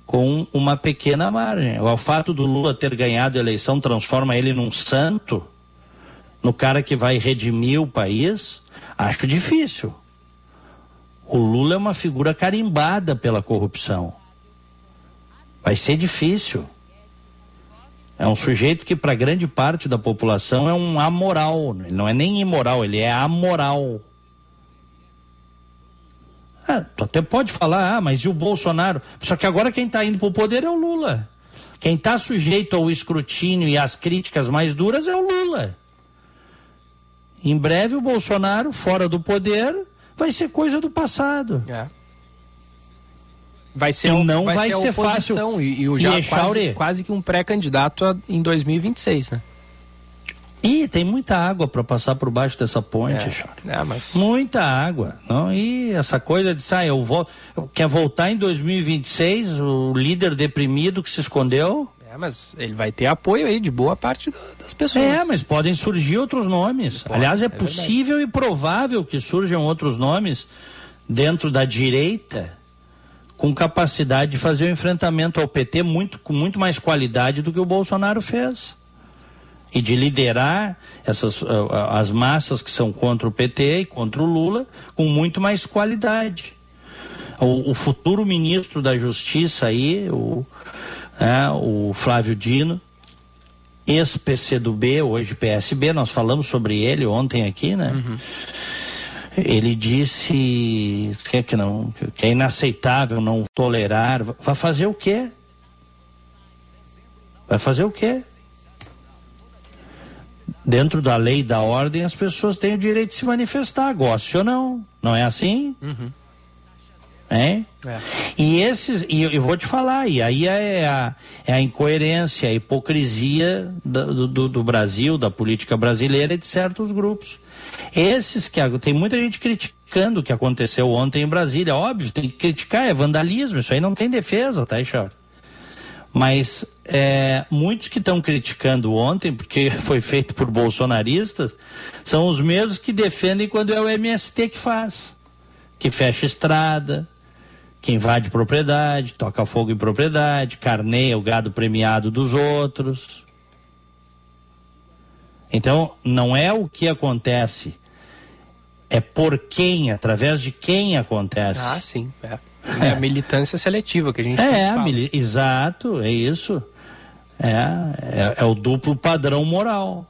com uma pequena margem. O fato do Lula ter ganhado a eleição transforma ele num santo, no cara que vai redimir o país? Acho difícil. O Lula é uma figura carimbada pela corrupção. Vai ser difícil. É um sujeito que, para grande parte da população, é um amoral. Ele não é nem imoral, ele é amoral. Ah, tu até pode falar, ah, mas e o Bolsonaro? Só que agora quem está indo para o poder é o Lula. Quem está sujeito ao escrutínio e às críticas mais duras é o Lula. Em breve o Bolsonaro, fora do poder, vai ser coisa do passado. É. Vai ser, e não vai, vai ser, fácil. E, e já e quase, quase que um pré-candidato em 2026, né? E tem muita água para passar por baixo dessa ponte, é, é, mas... Muita água. Não? E essa coisa de sair, eu vou. Quer voltar em 2026, o líder deprimido que se escondeu? É, mas ele vai ter apoio aí de boa parte das pessoas. É, mas podem surgir outros nomes. Pode, Aliás, é, é possível verdade. e provável que surjam outros nomes dentro da direita com capacidade de fazer o enfrentamento ao PT muito, com muito mais qualidade do que o Bolsonaro fez e de liderar essas as massas que são contra o PT e contra o Lula com muito mais qualidade. O, o futuro ministro da Justiça aí, o, é, o Flávio Dino, ex-PCdoB, hoje PSB, nós falamos sobre ele ontem aqui, né? Uhum. Ele disse que, é que, não, que é inaceitável não tolerar. Vai fazer o quê? Vai fazer o quê? Dentro da lei e da ordem, as pessoas têm o direito de se manifestar, goste ou não. Não é assim? Uhum. É? E esses, e eu vou te falar, e aí é a, é a incoerência, a hipocrisia do, do, do, Brasil, da política brasileira e de certos grupos. Esses que tem muita gente criticando o que aconteceu ontem em Brasília, óbvio, tem que criticar, é vandalismo, isso aí não tem defesa, tá, Ixauri? Mas é, muitos que estão criticando ontem, porque foi feito por bolsonaristas, são os mesmos que defendem quando é o MST que faz, que fecha estrada, que invade propriedade, toca fogo em propriedade, carneia o gado premiado dos outros. Então, não é o que acontece, é por quem, através de quem acontece. Ah, sim. É, é a militância seletiva que a gente É, exato, é isso. É, é, é o duplo padrão moral.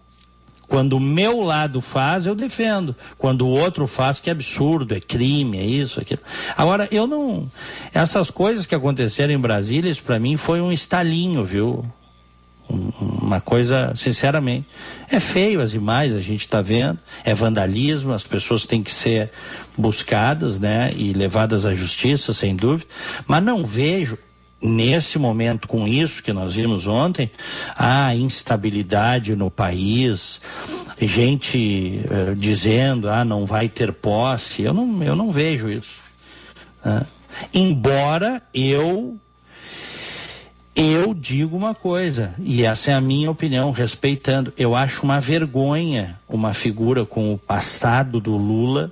Quando o meu lado faz, eu defendo. Quando o outro faz, que é absurdo, é crime, é isso, aquilo. Agora, eu não. Essas coisas que aconteceram em Brasília, isso para mim foi um estalinho, viu? Uma coisa, sinceramente, é feio as imagens, a gente está vendo, é vandalismo, as pessoas têm que ser buscadas, né, e levadas à justiça, sem dúvida, mas não vejo nesse momento, com isso que nós vimos ontem, a instabilidade no país, gente uh, dizendo, ah, não vai ter posse, eu não, eu não vejo isso. Né? Embora eu eu digo uma coisa, e essa é a minha opinião, respeitando, eu acho uma vergonha uma figura com o passado do Lula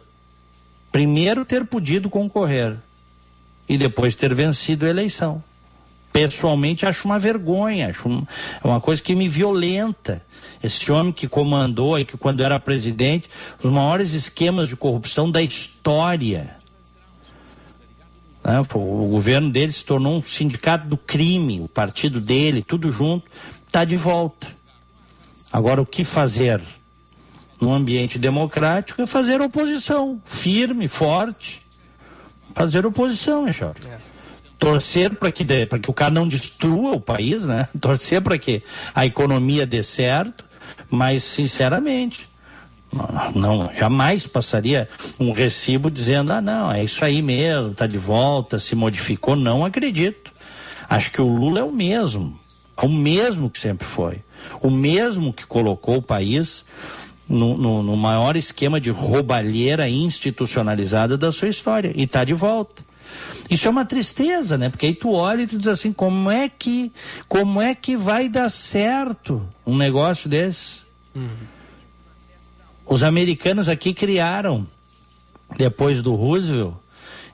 primeiro ter podido concorrer e depois ter vencido a eleição pessoalmente acho uma vergonha, acho um, é uma coisa que me violenta. Esse homem que comandou e que quando era presidente, os maiores esquemas de corrupção da história. Né? O governo dele se tornou um sindicato do crime, o partido dele, tudo junto, está de volta. Agora, o que fazer num ambiente democrático é fazer oposição, firme, forte. Fazer oposição, hein, Jorge? É torcer para que, que o cara não destrua o país, né? Torcer para que a economia dê certo, mas sinceramente, não, jamais passaria um recibo dizendo, ah, não, é isso aí mesmo, tá de volta, se modificou. Não acredito. Acho que o Lula é o mesmo, é o mesmo que sempre foi, o mesmo que colocou o país no, no, no maior esquema de roubalheira institucionalizada da sua história e está de volta. Isso é uma tristeza, né? Porque aí tu olha e tu diz assim, como é que, como é que vai dar certo um negócio desse? Uhum. Os americanos aqui criaram, depois do Roosevelt,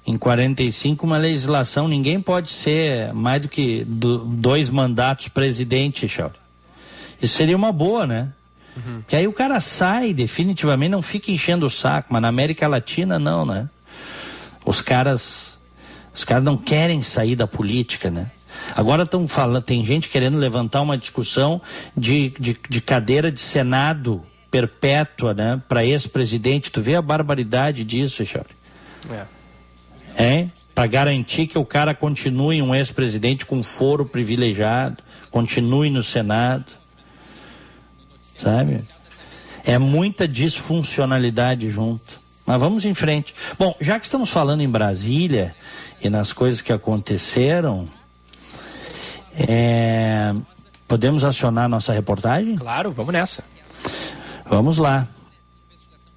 em 45, uma legislação, ninguém pode ser mais do que do, dois mandatos presidente, Chauri. Isso seria uma boa, né? Uhum. Que aí o cara sai definitivamente, não fica enchendo o saco, mas na América Latina não, né? Os caras os caras não querem sair da política, né? Agora estão falando, tem gente querendo levantar uma discussão de, de, de cadeira de Senado perpétua, né? Para ex-presidente. Tu vê a barbaridade disso, Charlie? É. É? Para garantir que o cara continue um ex-presidente com foro privilegiado, continue no Senado. Sabe? É muita disfuncionalidade junto. Mas vamos em frente. Bom, já que estamos falando em Brasília, e nas coisas que aconteceram, é, podemos acionar nossa reportagem? Claro, vamos nessa. Vamos lá.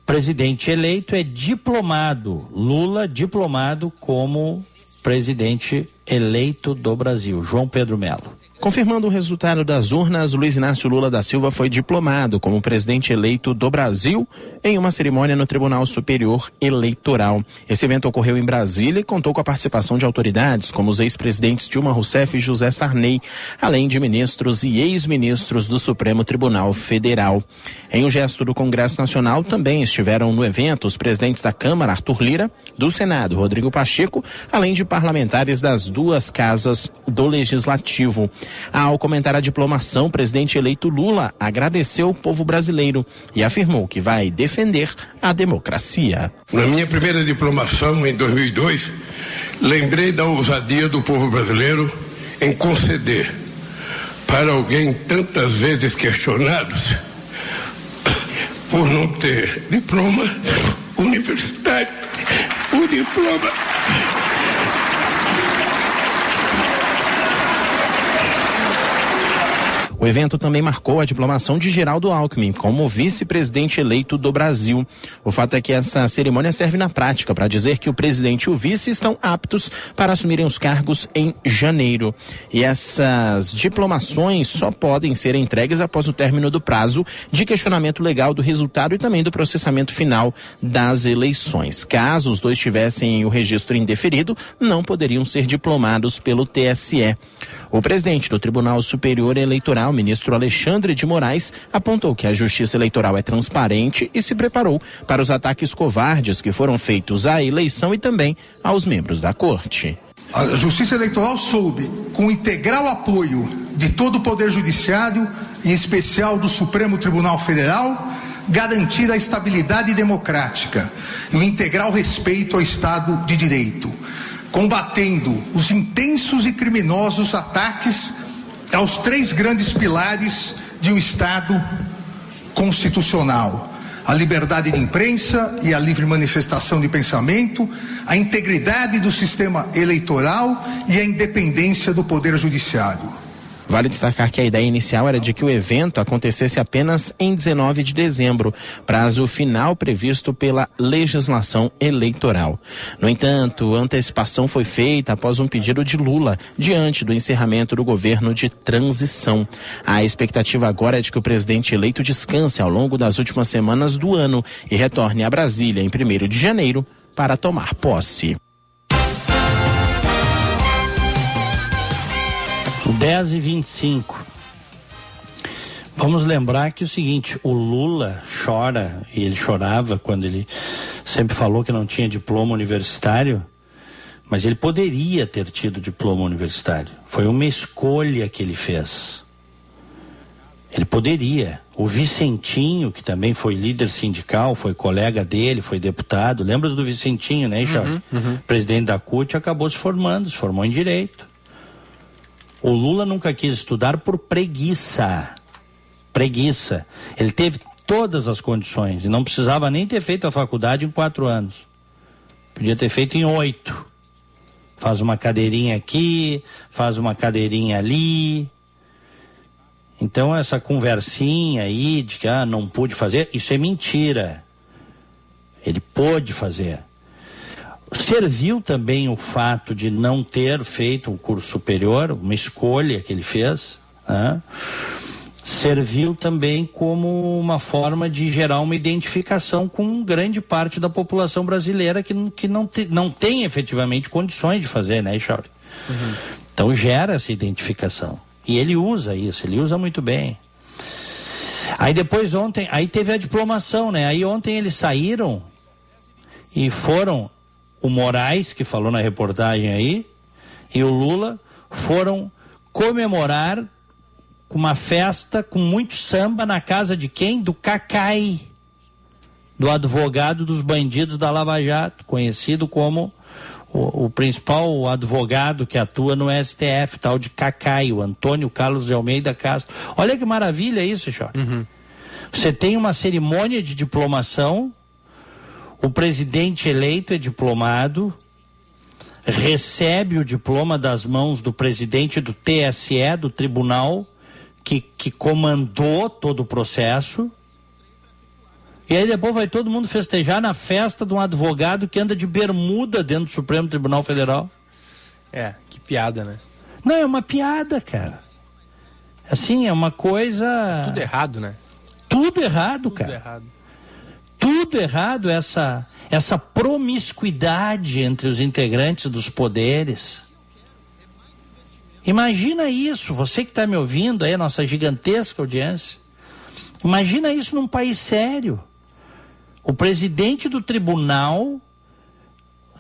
Presidente eleito é diplomado. Lula diplomado como presidente eleito do Brasil. João Pedro Melo. Confirmando o resultado das urnas, Luiz Inácio Lula da Silva foi diplomado como presidente eleito do Brasil em uma cerimônia no Tribunal Superior Eleitoral. Esse evento ocorreu em Brasília e contou com a participação de autoridades como os ex-presidentes Dilma Rousseff e José Sarney, além de ministros e ex-ministros do Supremo Tribunal Federal. Em um gesto do Congresso Nacional, também estiveram no evento os presidentes da Câmara, Arthur Lira, do Senado, Rodrigo Pacheco, além de parlamentares das duas casas do Legislativo. Ao comentar a diplomação, o presidente eleito Lula agradeceu o povo brasileiro e afirmou que vai defender a democracia. Na minha primeira diplomação, em 2002, lembrei da ousadia do povo brasileiro em conceder para alguém tantas vezes questionados por não ter diploma universitário, o diploma O evento também marcou a diplomação de Geraldo Alckmin como vice-presidente eleito do Brasil. O fato é que essa cerimônia serve na prática para dizer que o presidente e o vice estão aptos para assumirem os cargos em janeiro. E essas diplomações só podem ser entregues após o término do prazo de questionamento legal do resultado e também do processamento final das eleições. Caso os dois tivessem o registro indeferido, não poderiam ser diplomados pelo TSE. O presidente do Tribunal Superior Eleitoral, ministro Alexandre de Moraes, apontou que a justiça eleitoral é transparente e se preparou para os ataques covardes que foram feitos à eleição e também aos membros da corte. A Justiça Eleitoral soube, com integral apoio de todo o Poder Judiciário, em especial do Supremo Tribunal Federal, garantir a estabilidade democrática e o integral respeito ao Estado de Direito combatendo os intensos e criminosos ataques aos três grandes pilares de um Estado constitucional: a liberdade de imprensa e a livre manifestação de pensamento, a integridade do sistema eleitoral e a independência do Poder Judiciário. Vale destacar que a ideia inicial era de que o evento acontecesse apenas em 19 de dezembro, prazo final previsto pela legislação eleitoral. No entanto, antecipação foi feita após um pedido de Lula, diante do encerramento do governo de transição. A expectativa agora é de que o presidente eleito descanse ao longo das últimas semanas do ano e retorne a Brasília em 1 de janeiro para tomar posse. 10 e 25. Vamos lembrar que é o seguinte, o Lula chora, e ele chorava quando ele sempre falou que não tinha diploma universitário, mas ele poderia ter tido diploma universitário. Foi uma escolha que ele fez. Ele poderia. O Vicentinho, que também foi líder sindical, foi colega dele, foi deputado. Lembras do Vicentinho, né, Charles? Uhum, uhum. Presidente da CUT, acabou se formando, se formou em Direito. O Lula nunca quis estudar por preguiça. Preguiça. Ele teve todas as condições e não precisava nem ter feito a faculdade em quatro anos. Podia ter feito em oito. Faz uma cadeirinha aqui, faz uma cadeirinha ali. Então essa conversinha aí de que ah, não pude fazer, isso é mentira. Ele pôde fazer. Serviu também o fato de não ter feito um curso superior, uma escolha que ele fez, né? serviu também como uma forma de gerar uma identificação com grande parte da população brasileira que, que não, te, não tem efetivamente condições de fazer, né, Chauri? Uhum. Então gera essa identificação. E ele usa isso, ele usa muito bem. Aí depois ontem, aí teve a diplomação, né? Aí ontem eles saíram e foram o Moraes, que falou na reportagem aí, e o Lula foram comemorar com uma festa com muito samba na casa de quem? Do Cacai, do advogado dos bandidos da Lava Jato, conhecido como o, o, principal advogado que atua no STF, tal de Cacai, o Antônio Carlos de Almeida Castro. Olha que maravilha isso, Jorge. Uhum. Você tem uma cerimônia de diplomação o presidente eleito é diplomado, recebe o diploma das mãos do presidente do TSE, do tribunal, que, que comandou todo o processo. E aí depois vai todo mundo festejar na festa de um advogado que anda de bermuda dentro do Supremo Tribunal Federal. É, que piada, né? Não, é uma piada, cara. Assim, é uma coisa. Tudo errado, né? Tudo errado, Tudo cara. Errado tudo errado essa essa promiscuidade entre os integrantes dos poderes. Imagina isso, você que está me ouvindo aí, nossa gigantesca audiência. Imagina isso num país sério. O presidente do tribunal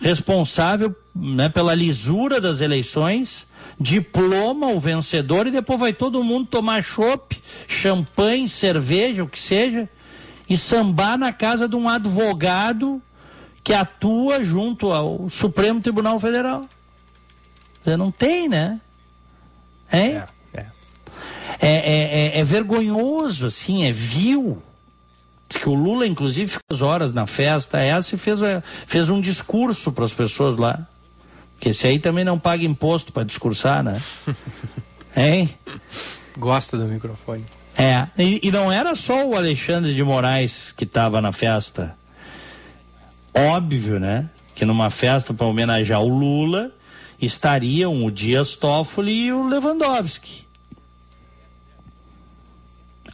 responsável né, pela lisura das eleições, diploma o vencedor e depois vai todo mundo tomar chopp, champanhe, cerveja, o que seja, e sambar na casa de um advogado que atua junto ao Supremo Tribunal Federal. Você não tem, né? Hein? É, é. É, é, é, vergonhoso, assim, é vil. Diz que o Lula, inclusive, ficou horas na festa essa e fez, fez um discurso para as pessoas lá. Porque esse aí também não paga imposto para discursar, né? hein? Gosta do microfone. É, e, e não era só o Alexandre de Moraes que estava na festa. Óbvio, né? Que numa festa para homenagear o Lula estariam o Dias Toffoli e o Lewandowski.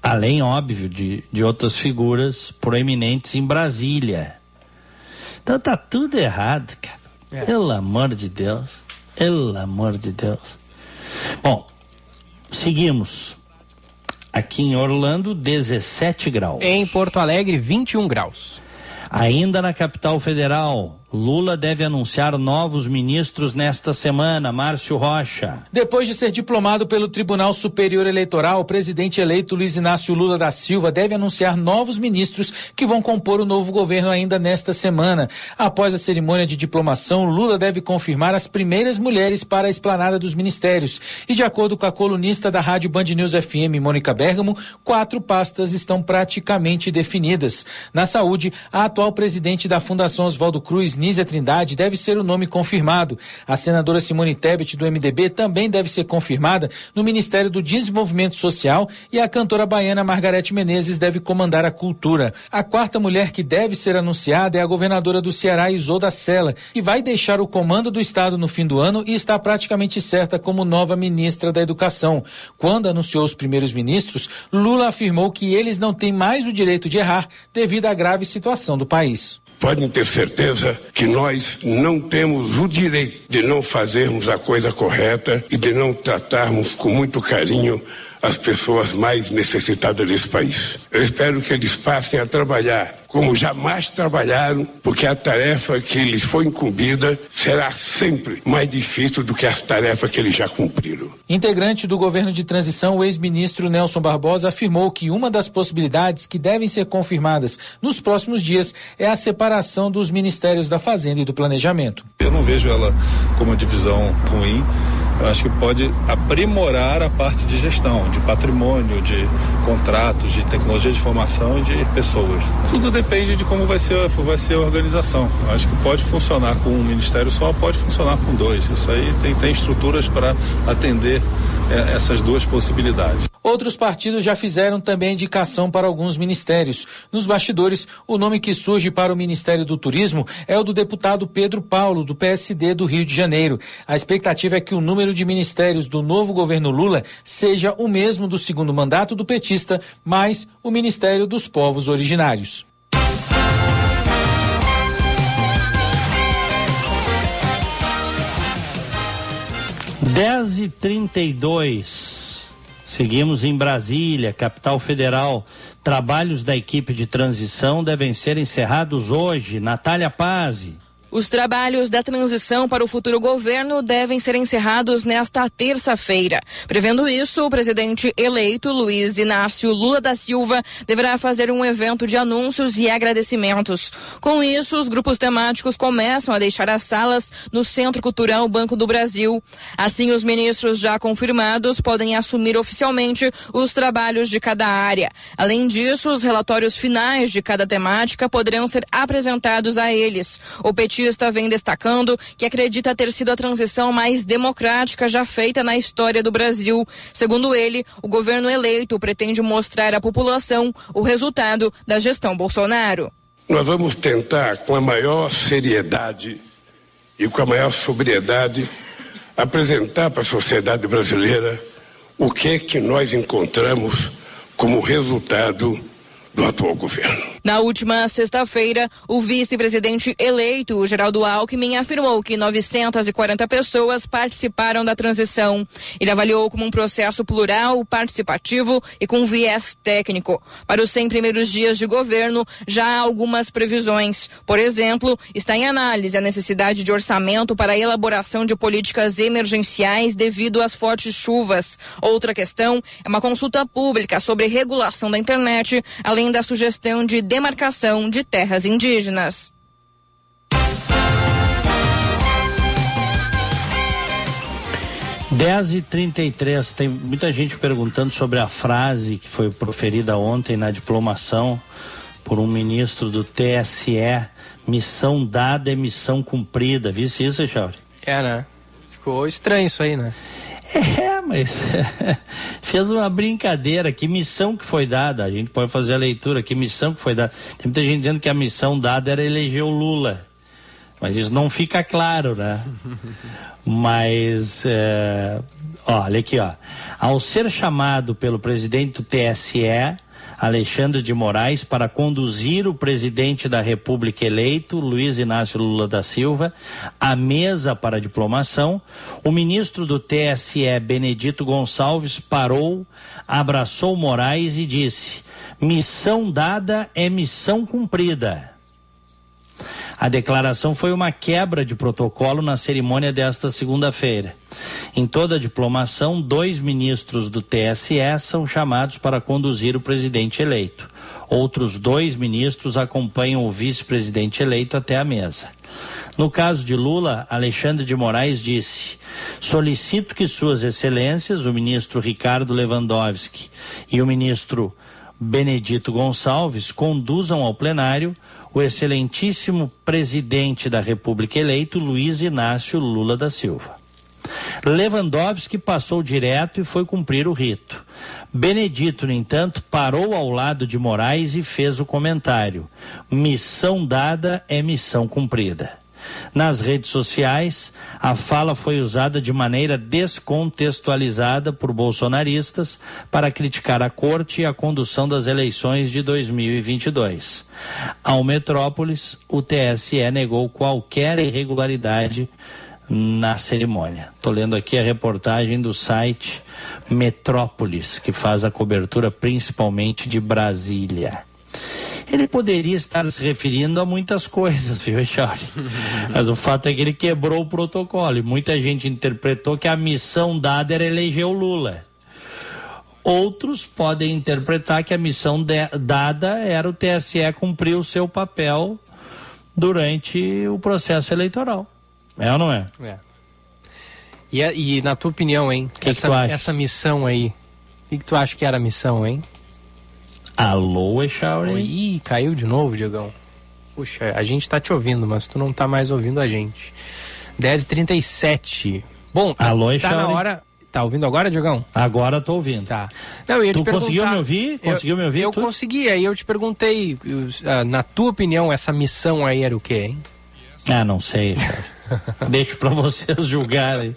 Além, óbvio, de, de outras figuras proeminentes em Brasília. Então tá tudo errado, cara. É. Pelo amor de Deus. Pelo amor de Deus. Bom, seguimos. Aqui em Orlando, 17 graus. Em Porto Alegre, 21 graus. Ainda na capital federal, Lula deve anunciar novos ministros nesta semana. Márcio Rocha. Depois de ser diplomado pelo Tribunal Superior Eleitoral, o presidente eleito Luiz Inácio Lula da Silva deve anunciar novos ministros que vão compor o novo governo ainda nesta semana. Após a cerimônia de diplomação, Lula deve confirmar as primeiras mulheres para a esplanada dos ministérios. E de acordo com a colunista da Rádio Band News FM, Mônica Bergamo, quatro pastas estão praticamente definidas. Na saúde, a atual presidente da Fundação Oswaldo Cruz, Nízia Trindade deve ser o nome confirmado. A senadora Simone Tebet, do MDB, também deve ser confirmada no Ministério do Desenvolvimento Social e a cantora baiana Margarete Menezes deve comandar a cultura. A quarta mulher que deve ser anunciada é a governadora do Ceará, Isolda Sela, que vai deixar o comando do Estado no fim do ano e está praticamente certa como nova ministra da Educação. Quando anunciou os primeiros ministros, Lula afirmou que eles não têm mais o direito de errar devido à grave situação do país podem ter certeza que nós não temos o direito de não fazermos a coisa correta e de não tratarmos com muito carinho as pessoas mais necessitadas desse país. Eu espero que eles passem a trabalhar como jamais trabalharam, porque a tarefa que lhes foi incumbida será sempre mais difícil do que as tarefas que eles já cumpriram. Integrante do governo de transição, o ex-ministro Nelson Barbosa afirmou que uma das possibilidades que devem ser confirmadas nos próximos dias é a separação dos ministérios da Fazenda e do Planejamento. Eu não vejo ela como uma divisão ruim eu acho que pode aprimorar a parte de gestão, de patrimônio, de contratos, de tecnologia de formação e de pessoas. Tudo depende de como vai ser, vai ser a organização. Acho que pode funcionar com um ministério só, pode funcionar com dois. Isso aí tem, tem estruturas para atender é, essas duas possibilidades. Outros partidos já fizeram também indicação para alguns ministérios. Nos bastidores, o nome que surge para o Ministério do Turismo é o do deputado Pedro Paulo, do PSD do Rio de Janeiro. A expectativa é que o número de ministérios do novo governo Lula seja o mesmo do segundo mandato do petista, mais o Ministério dos Povos Originários. Dez e trinta e dois. Seguimos em Brasília, capital federal. Trabalhos da equipe de transição devem ser encerrados hoje. Natália Pazzi. Os trabalhos da transição para o futuro governo devem ser encerrados nesta terça-feira. Prevendo isso, o presidente eleito Luiz Inácio Lula da Silva deverá fazer um evento de anúncios e agradecimentos. Com isso, os grupos temáticos começam a deixar as salas no Centro Cultural Banco do Brasil. Assim, os ministros já confirmados podem assumir oficialmente os trabalhos de cada área. Além disso, os relatórios finais de cada temática poderão ser apresentados a eles. O petista petista vem destacando que acredita ter sido a transição mais democrática já feita na história do Brasil. Segundo ele, o governo eleito pretende mostrar à população o resultado da gestão Bolsonaro. Nós vamos tentar, com a maior seriedade e com a maior sobriedade, apresentar para a sociedade brasileira o que é que nós encontramos como resultado do atual governo. Na última sexta-feira, o vice-presidente eleito, Geraldo Alckmin, afirmou que 940 pessoas participaram da transição. Ele avaliou como um processo plural, participativo e com viés técnico. Para os 100 primeiros dias de governo, já há algumas previsões. Por exemplo, está em análise a necessidade de orçamento para a elaboração de políticas emergenciais devido às fortes chuvas. Outra questão é uma consulta pública sobre regulação da internet, além da sugestão de demarcação de terras indígenas. Dez e trinta tem muita gente perguntando sobre a frase que foi proferida ontem na diplomação por um ministro do TSE, missão dada é missão cumprida, visse isso, Chauri? É, né? Ficou estranho isso aí, né? É, mas fez uma brincadeira. Que missão que foi dada? A gente pode fazer a leitura. Que missão que foi dada? Tem muita gente dizendo que a missão dada era eleger o Lula. Mas isso não fica claro, né? Mas, é... olha aqui, ó. Ao ser chamado pelo presidente do TSE, Alexandre de Moraes para conduzir o presidente da República eleito, Luiz Inácio Lula da Silva, à mesa para a diplomação, o ministro do TSE, Benedito Gonçalves, parou, abraçou Moraes e disse: missão dada é missão cumprida. A declaração foi uma quebra de protocolo na cerimônia desta segunda-feira. Em toda a diplomação, dois ministros do TSE são chamados para conduzir o presidente eleito. Outros dois ministros acompanham o vice-presidente eleito até a mesa. No caso de Lula, Alexandre de Moraes disse: solicito que Suas Excelências, o ministro Ricardo Lewandowski e o ministro Benedito Gonçalves, conduzam ao plenário o excelentíssimo presidente da República eleito, Luiz Inácio Lula da Silva. Lewandowski passou direto e foi cumprir o rito. Benedito, no entanto, parou ao lado de Moraes e fez o comentário: missão dada é missão cumprida. Nas redes sociais, a fala foi usada de maneira descontextualizada por bolsonaristas para criticar a corte e a condução das eleições de 2022. Ao Metrópolis, o TSE negou qualquer irregularidade na cerimônia. Estou lendo aqui a reportagem do site Metrópolis, que faz a cobertura principalmente de Brasília. Ele poderia estar se referindo a muitas coisas, viu, Charlie? Mas o fato é que ele quebrou o protocolo e muita gente interpretou que a missão dada era eleger o Lula. Outros podem interpretar que a missão de, dada era o TSE cumprir o seu papel durante o processo eleitoral. É ou não é? É. E, e na tua opinião, hein? Que essa, que essa missão aí, o que, que tu acha que era a missão, hein? Alô, Echauri? Ih, caiu de novo, Diogão. Puxa, a gente tá te ouvindo, mas tu não tá mais ouvindo a gente. 10h37. Bom, Alô, tá Echauri? na hora. Tá ouvindo agora, Diogão? Agora tô ouvindo. Tá. Não, eu ia tu te conseguiu me ouvir? Conseguiu eu, me ouvir? Eu Tu? consegui, aí eu te perguntei, ah, na tua opinião, essa missão aí era o quê, hein? Ah, não sei. Deixo pra vocês julgarem.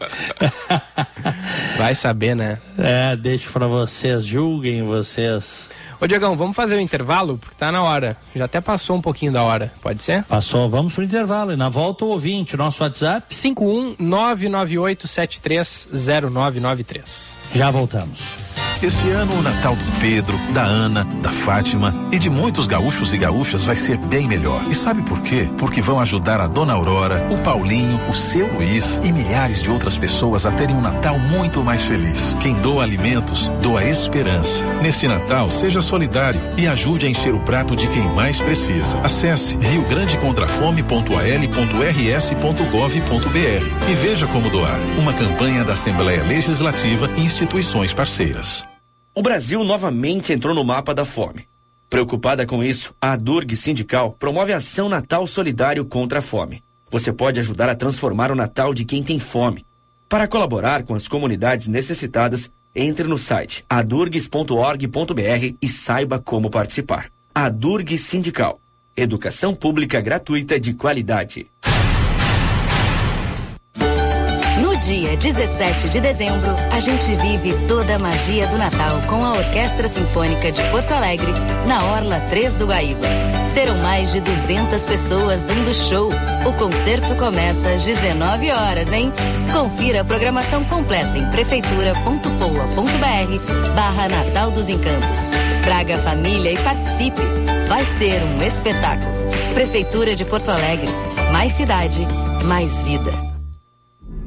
Vai saber, né? É, deixo pra vocês, julguem vocês. Ô, Diogão, vamos fazer o intervalo? Porque tá na hora. Já até passou um pouquinho da hora. Pode ser? Passou, vamos pro intervalo. E na volta o ouvinte, nosso WhatsApp. 51998730993. Já voltamos. Esse ano o Natal do Pedro, da Ana, da Fátima e de muitos gaúchos e gaúchas vai ser bem melhor. E sabe por quê? Porque vão ajudar a Dona Aurora, o Paulinho, o seu Luiz e milhares de outras pessoas a terem um Natal muito mais feliz. Quem doa alimentos, doa esperança. Neste Natal, seja solidário e ajude a encher o prato de quem mais precisa. Acesse riograndecontrafome.ls.rs.gov.br e veja como doar. Uma campanha da Assembleia Legislativa e instituições parceiras. O Brasil novamente entrou no mapa da fome. Preocupada com isso, a Durg Sindical promove a ação Natal Solidário contra a Fome. Você pode ajudar a transformar o Natal de quem tem fome. Para colaborar com as comunidades necessitadas, entre no site adurgs.org.br e saiba como participar. A Durg Sindical. Educação pública gratuita de qualidade. Dia 17 de dezembro, a gente vive toda a magia do Natal com a Orquestra Sinfônica de Porto Alegre, na Orla 3 do Guaíba. Serão mais de 200 pessoas dando show. O concerto começa às 19 horas, hein? Confira a programação completa em prefeitura.poa.br barra Natal dos Encantos. Traga a família e participe. Vai ser um espetáculo. Prefeitura de Porto Alegre. Mais cidade, mais vida.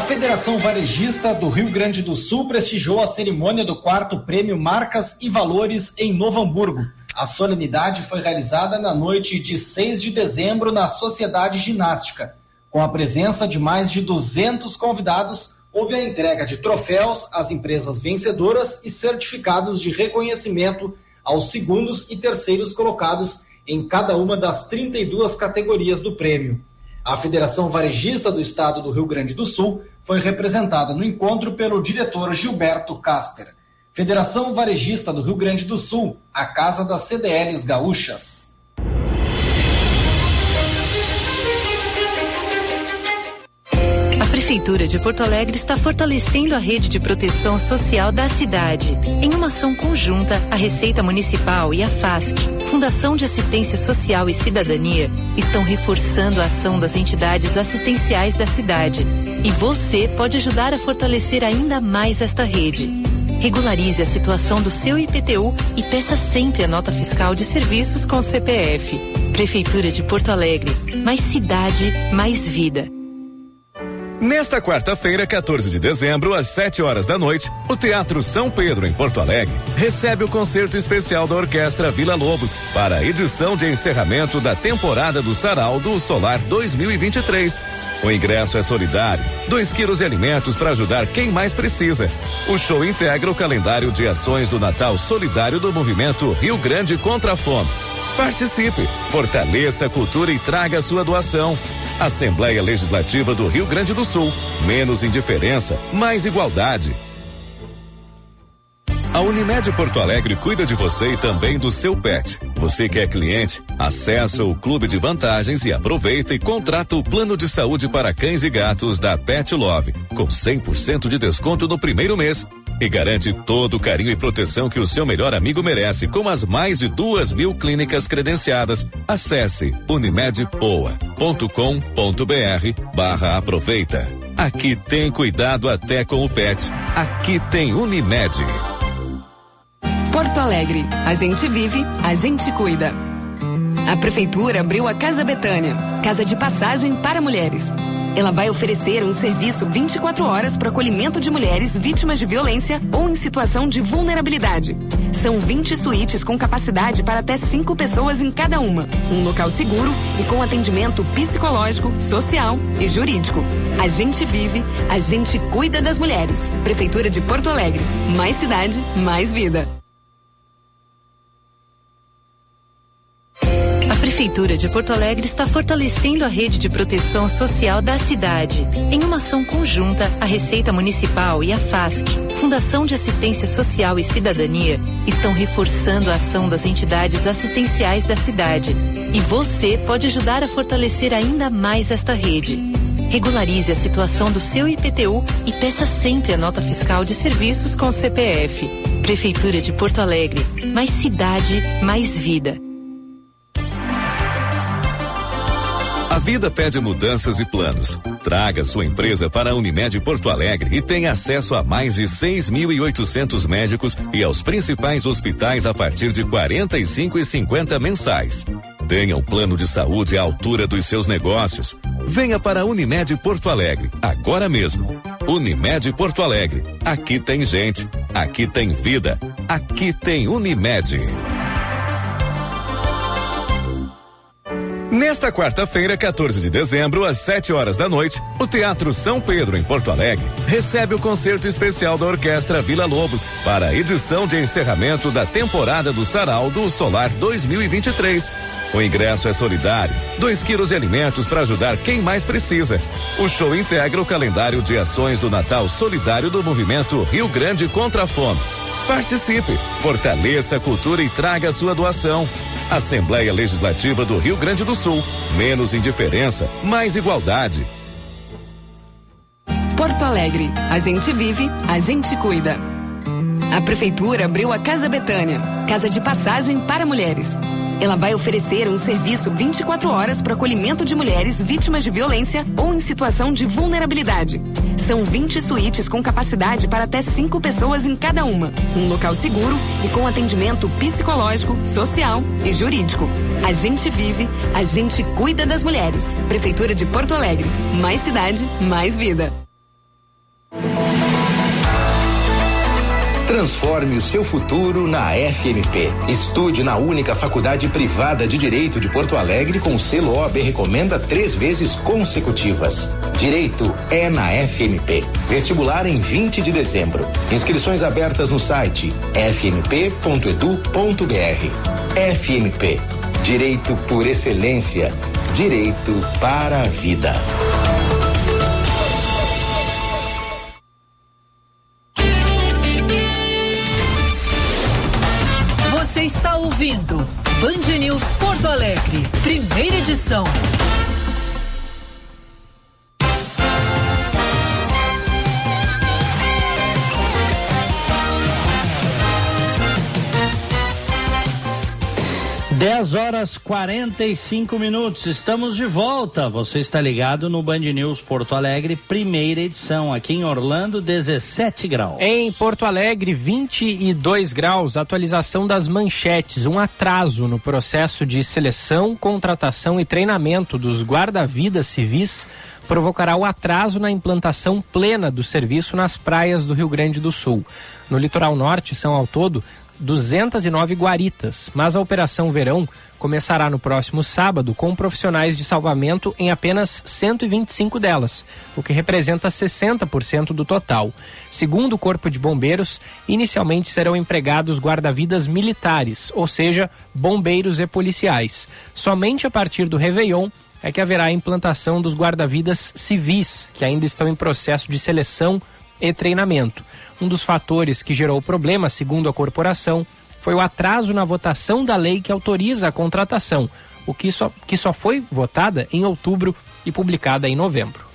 A Federação Varejista do Rio Grande do Sul prestigiou a cerimônia do quarto prêmio Marcas e Valores em Novo Hamburgo. A solenidade foi realizada na noite de 6 de dezembro na Sociedade Ginástica. Com a presença de mais de 200 convidados, houve a entrega de troféus às empresas vencedoras e certificados de reconhecimento aos segundos e terceiros colocados em cada uma das 32 categorias do prêmio. A Federação Varejista do Estado do Rio Grande do Sul foi representada no encontro pelo diretor Gilberto Casper. Federação Varejista do Rio Grande do Sul, a casa das CDLs gaúchas. Prefeitura de Porto Alegre está fortalecendo a rede de proteção social da cidade. Em uma ação conjunta, a Receita Municipal e a FASC, Fundação de Assistência Social e Cidadania, estão reforçando a ação das entidades assistenciais da cidade. E você pode ajudar a fortalecer ainda mais esta rede. Regularize a situação do seu IPTU e peça sempre a nota fiscal de serviços com CPF. Prefeitura de Porto Alegre. Mais cidade, mais vida. Nesta quarta-feira, 14 de dezembro, às 7 horas da noite, o Teatro São Pedro, em Porto Alegre, recebe o concerto especial da Orquestra Vila Lobos para a edição de encerramento da temporada do Sarau do Solar 2023. O ingresso é solidário, 2 quilos de alimentos para ajudar quem mais precisa. O show integra o calendário de ações do Natal Solidário do Movimento Rio Grande contra a Fome. Participe, fortaleça a cultura e traga sua doação. Assembleia Legislativa do Rio Grande do Sul. Menos indiferença, mais igualdade. A Unimed Porto Alegre cuida de você e também do seu pet. Você que é cliente, acessa o clube de vantagens e aproveita e contrata o plano de saúde para cães e gatos da Pet Love, com 100% de desconto no primeiro mês. E garante todo o carinho e proteção que o seu melhor amigo merece, com as mais de duas mil clínicas credenciadas. Acesse unimedpoa.com.br barra aproveita. Aqui tem cuidado até com o pet. Aqui tem Unimed. Porto Alegre. A gente vive, a gente cuida. A Prefeitura abriu a Casa Betânia, casa de passagem para mulheres. Ela vai oferecer um serviço 24 horas para acolhimento de mulheres vítimas de violência ou em situação de vulnerabilidade. São 20 suítes com capacidade para até cinco pessoas em cada uma. Um local seguro e com atendimento psicológico, social e jurídico. A gente vive, a gente cuida das mulheres. Prefeitura de Porto Alegre. Mais cidade, mais vida. Prefeitura de Porto Alegre está fortalecendo a rede de proteção social da cidade. Em uma ação conjunta, a Receita Municipal e a FASC, Fundação de Assistência Social e Cidadania, estão reforçando a ação das entidades assistenciais da cidade. E você pode ajudar a fortalecer ainda mais esta rede. Regularize a situação do seu IPTU e peça sempre a nota fiscal de serviços com CPF. Prefeitura de Porto Alegre. Mais cidade, mais vida. Vida pede mudanças e planos. Traga sua empresa para a Unimed Porto Alegre e tenha acesso a mais de 6.800 médicos e aos principais hospitais a partir de 45 e 50 mensais. Tenha um plano de saúde à altura dos seus negócios. Venha para a Unimed Porto Alegre, agora mesmo. Unimed Porto Alegre. Aqui tem gente, aqui tem vida, aqui tem Unimed. Nesta quarta-feira, 14 de dezembro, às 7 horas da noite, o Teatro São Pedro, em Porto Alegre, recebe o concerto especial da Orquestra Vila Lobos para a edição de encerramento da temporada do Sarau do Solar 2023. O ingresso é solidário, 2 quilos de alimentos para ajudar quem mais precisa. O show integra o calendário de ações do Natal Solidário do Movimento Rio Grande contra a Fome. Participe, fortaleça a cultura e traga sua doação. Assembleia Legislativa do Rio Grande do Sul. Menos indiferença, mais igualdade. Porto Alegre. A gente vive, a gente cuida. A Prefeitura abriu a Casa Betânia casa de passagem para mulheres. Ela vai oferecer um serviço 24 horas para acolhimento de mulheres vítimas de violência ou em situação de vulnerabilidade. São 20 suítes com capacidade para até cinco pessoas em cada uma. Um local seguro e com atendimento psicológico, social e jurídico. A gente vive, a gente cuida das mulheres. Prefeitura de Porto Alegre. Mais cidade, mais vida. Transforme o seu futuro na FMP. Estude na única faculdade privada de Direito de Porto Alegre com selo OAB recomenda três vezes consecutivas. Direito é na FMP. Vestibular em 20 de dezembro. Inscrições abertas no site fmp.edu.br. FMP. Direito por excelência. Direito para a vida. Edição. Dez horas 45 minutos, estamos de volta. Você está ligado no Band News Porto Alegre, primeira edição. Aqui em Orlando, 17 graus. Em Porto Alegre, 22 graus. Atualização das manchetes. Um atraso no processo de seleção, contratação e treinamento dos guarda-vidas civis provocará o atraso na implantação plena do serviço nas praias do Rio Grande do Sul. No litoral norte, são ao todo 209 guaritas, mas a Operação Verão começará no próximo sábado com profissionais de salvamento em apenas 125 delas, o que representa 60% do total. Segundo o Corpo de Bombeiros, inicialmente serão empregados guarda-vidas militares, ou seja, bombeiros e policiais. Somente a partir do Réveillon é que haverá a implantação dos guarda-vidas civis, que ainda estão em processo de seleção e treinamento. Um dos fatores que gerou o problema, segundo a corporação, foi o atraso na votação da lei que autoriza a contratação, o que só, que só foi votada em outubro e publicada em novembro.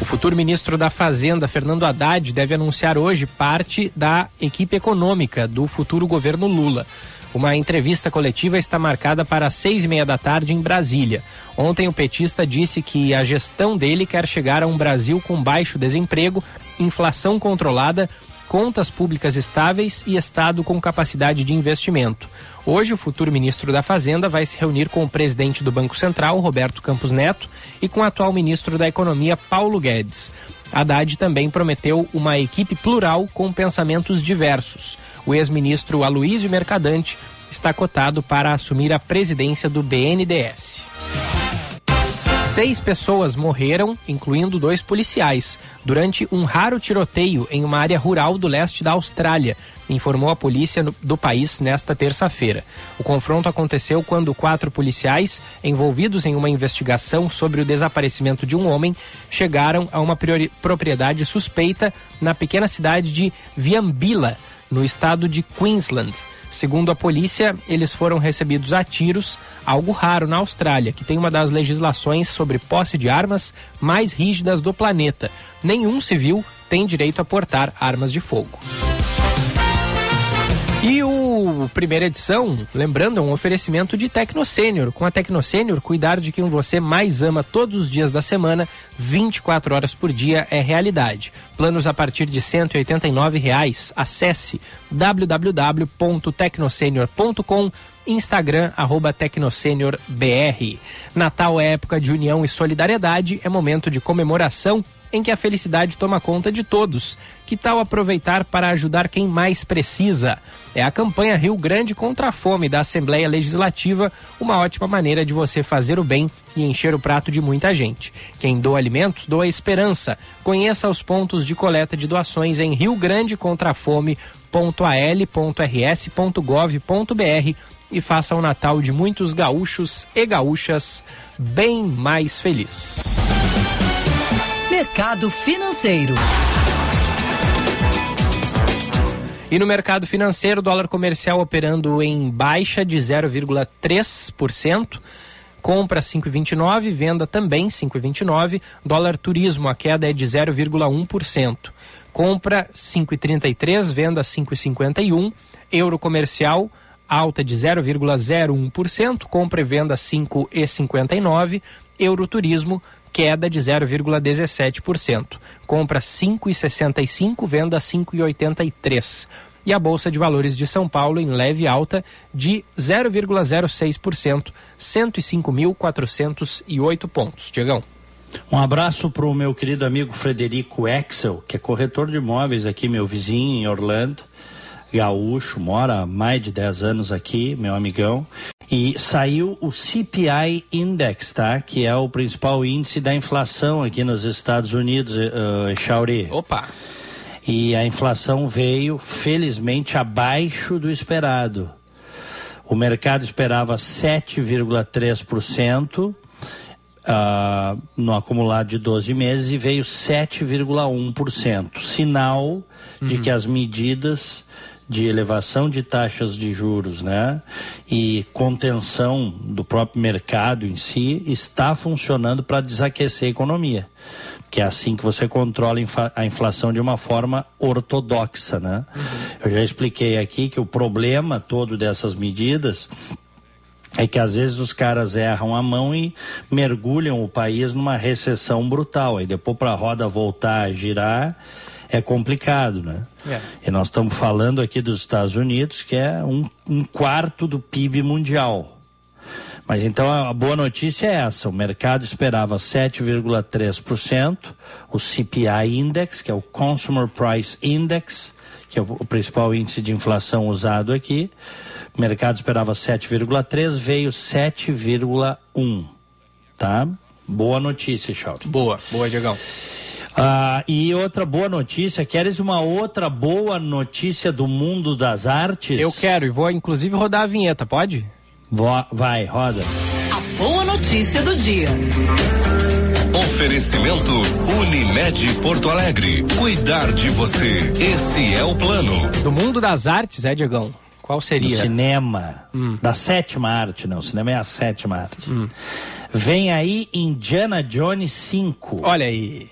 O futuro ministro da Fazenda, Fernando Haddad, deve anunciar hoje parte da equipe econômica do futuro governo Lula. Uma entrevista coletiva está marcada para as seis e meia da tarde em Brasília. Ontem, o petista disse que a gestão dele quer chegar a um Brasil com baixo desemprego, inflação controlada, contas públicas estáveis e Estado com capacidade de investimento. Hoje, o futuro ministro da Fazenda vai se reunir com o presidente do Banco Central, Roberto Campos Neto, e com o atual ministro da Economia, Paulo Guedes. Haddad também prometeu uma equipe plural com pensamentos diversos. O ex-ministro Aloísio Mercadante está cotado para assumir a presidência do BNDES. Seis pessoas morreram, incluindo dois policiais, durante um raro tiroteio em uma área rural do leste da Austrália, informou a polícia do país nesta terça-feira. O confronto aconteceu quando quatro policiais, envolvidos em uma investigação sobre o desaparecimento de um homem, chegaram a uma propriedade suspeita na pequena cidade de Viambila, no estado de Queensland. Segundo a polícia, eles foram recebidos a tiros, algo raro na Austrália, que tem uma das legislações sobre posse de armas mais rígidas do planeta. Nenhum civil tem direito a portar armas de fogo. E o primeira edição, lembrando, é um oferecimento de Tecnosênior. Com a Tecnosênior, cuidar de quem você mais ama todos os dias da semana, 24 horas por dia é realidade. Planos a partir de 189 reais. Acesse www.tecnosenior.com Instagram, arroba BR. Natal é época de união e solidariedade, é momento de comemoração em que a felicidade toma conta de todos. Que tal aproveitar para ajudar quem mais precisa? É a campanha Rio Grande contra a Fome da Assembleia Legislativa, uma ótima maneira de você fazer o bem e encher o prato de muita gente. Quem doa alimentos, doa esperança. Conheça os pontos de coleta de doações em Rio Grande contra a Fome.al.rs.gov.br e faça o Natal de muitos gaúchos e gaúchas bem mais feliz. Mercado Financeiro. E no mercado financeiro, dólar comercial operando em baixa de 0,3%. Compra 5,29, venda também 5,29. Dólar turismo, a queda é de 0,1%. Compra 5,33, venda 5,51. Euro comercial, alta de 0,01%. Compra e venda 5,59. Euro turismo, queda de 0,17%. Compra 5,65, venda 5,83. E a Bolsa de Valores de São Paulo em leve alta de 0,06%, 105.408 pontos. Diegão. Um abraço para o meu querido amigo Frederico Excel, que é corretor de imóveis aqui, meu vizinho em Orlando gaúcho, mora há mais de 10 anos aqui, meu amigão. E saiu o CPI Index, tá? Que é o principal índice da inflação aqui nos Estados Unidos, uh, Chauri. Opa! E a inflação veio, felizmente, abaixo do esperado. O mercado esperava 7,3%. Uh, no acumulado de 12 meses e veio 7,1%. Sinal uhum. de que as medidas de elevação de taxas de juros, né, e contenção do próprio mercado em si está funcionando para desaquecer a economia, que é assim que você controla a inflação de uma forma ortodoxa, né? Uhum. Eu já expliquei aqui que o problema todo dessas medidas é que às vezes os caras erram a mão e mergulham o país numa recessão brutal. Aí depois para a roda voltar a girar, é complicado, né? É. E nós estamos falando aqui dos Estados Unidos, que é um, um quarto do PIB mundial. Mas então a boa notícia é essa: o mercado esperava 7,3%, o CPI Index, que é o Consumer Price Index, que é o principal índice de inflação usado aqui. O mercado esperava 7,3, veio 7,1. Tá? Boa notícia, Charles. Boa, boa, Diegão. Ah, e outra boa notícia, queres uma outra boa notícia do mundo das artes? Eu quero, e vou inclusive rodar a vinheta, pode? Vou, vai, roda. A boa notícia do dia. Oferecimento Unimed Porto Alegre. Cuidar de você. Esse é o plano. Do mundo das artes, é, Diegão? Qual seria? Do cinema. Hum. Da sétima arte, não. O cinema é a sétima arte. Hum. Vem aí Indiana Jones 5. Olha aí.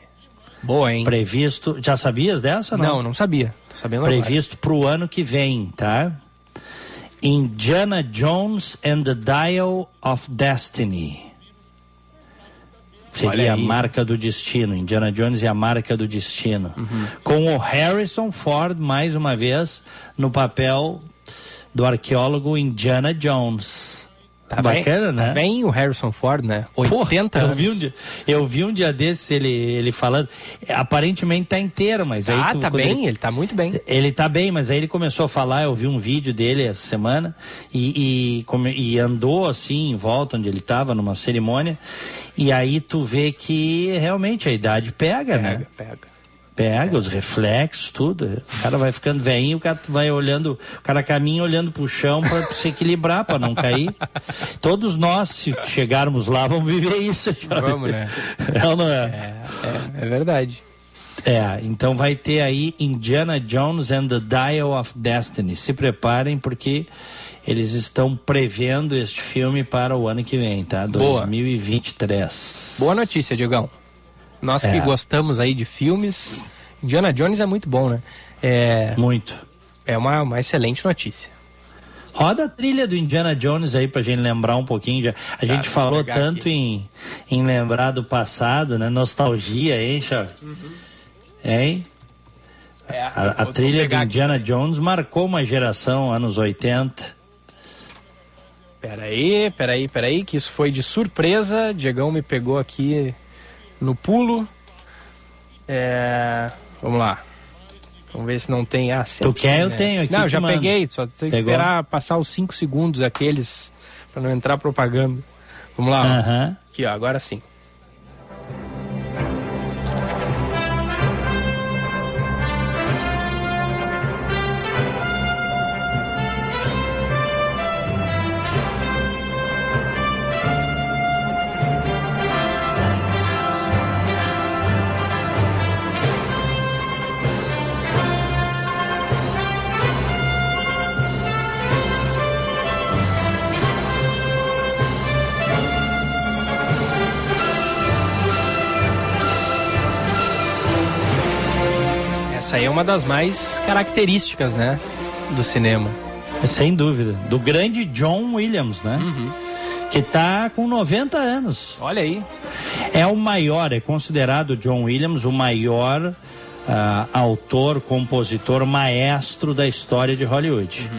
Boa, hein? Previsto. Já sabias dessa? Não, não, não sabia. Tô sabendo Previsto para o ano que vem, tá? Indiana Jones and the Dial of Destiny. Seria a marca do destino. Indiana Jones e a marca do destino. Uhum. Com o Harrison Ford, mais uma vez, no papel do arqueólogo Indiana Jones. Tá bacana, bem, né? Tá bem o Harrison Ford, né? 80 Porra, eu vi um dia, eu vi um dia desses ele, ele falando. Aparentemente tá inteiro, mas aí. Ah, tá bem, ele, ele tá muito bem. Ele tá bem, mas aí ele começou a falar. Eu vi um vídeo dele essa semana e, e, e andou assim em volta onde ele tava, numa cerimônia. E aí tu vê que realmente a idade pega, pega né? Pega, pega. Pega os reflexos, tudo. O cara vai ficando velhinho, o cara vai olhando, o cara caminha olhando pro chão para se equilibrar, para não cair. Todos nós, se chegarmos lá, vamos viver isso. Vamos, né? É não é? É, é, é verdade. É, então vai ter aí Indiana Jones and the Dial of Destiny. Se preparem porque eles estão prevendo este filme para o ano que vem, tá? Boa. 2023. Boa notícia, Diogão. Nós é. que gostamos aí de filmes, Indiana Jones é muito bom, né? É, muito. É uma, uma excelente notícia. Roda a trilha do Indiana Jones aí pra gente lembrar um pouquinho. Já. A gente falou tanto em, em lembrar do passado, né? Nostalgia, hein, Charles? Uhum. Hein? É, a, a trilha do Indiana aqui. Jones marcou uma geração, anos 80. Peraí, peraí, peraí, que isso foi de surpresa. Diegão me pegou aqui no pulo. É, vamos lá. Vamos ver se não tem. Ah, Tu quer? Eu tenho aqui, Não, já peguei, só tem que esperar passar os 5 segundos aqueles para não entrar propaganda. Vamos lá. ó. Aham. Aqui, ó, agora sim. Essa aí é uma das mais características, né? Do cinema. Sem dúvida. Do grande John Williams, né? Que tá com 90 anos. Olha aí. É o maior, é considerado John Williams o maior ah, autor, compositor, maestro da história de Hollywood.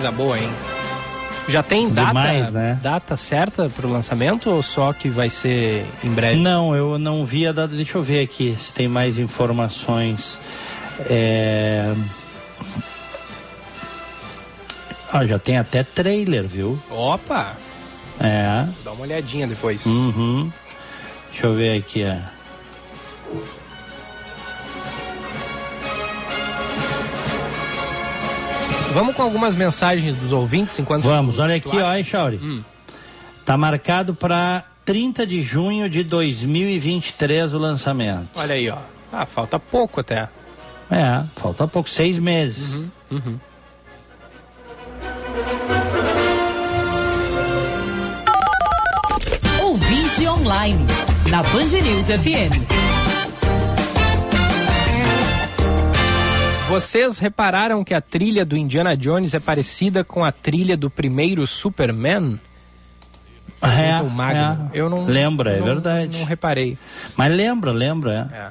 Coisa boa, hein? Já tem data, Demais, né? data certa para o lançamento ou só que vai ser em breve? Não, eu não vi a data. Deixa eu ver aqui se tem mais informações. É... Ah, já tem até trailer, viu? Opa! É. Dá uma olhadinha depois. Uhum. Deixa eu ver aqui, ó. Vamos com algumas mensagens dos ouvintes enquanto Vamos, olha aqui, ó, hein, Chauri. Hum. Tá marcado para 30 de junho de 2023 o lançamento. Olha aí, ó. Ah, falta pouco até. É, falta pouco, seis meses. Uhum. Ouvinte online, na Band News FM. Vocês repararam que a trilha do Indiana Jones é parecida com a trilha do primeiro Superman? É, Magno. é. Eu não Lembra, é não- verdade. Não reparei. Mas lembra, lembra, é.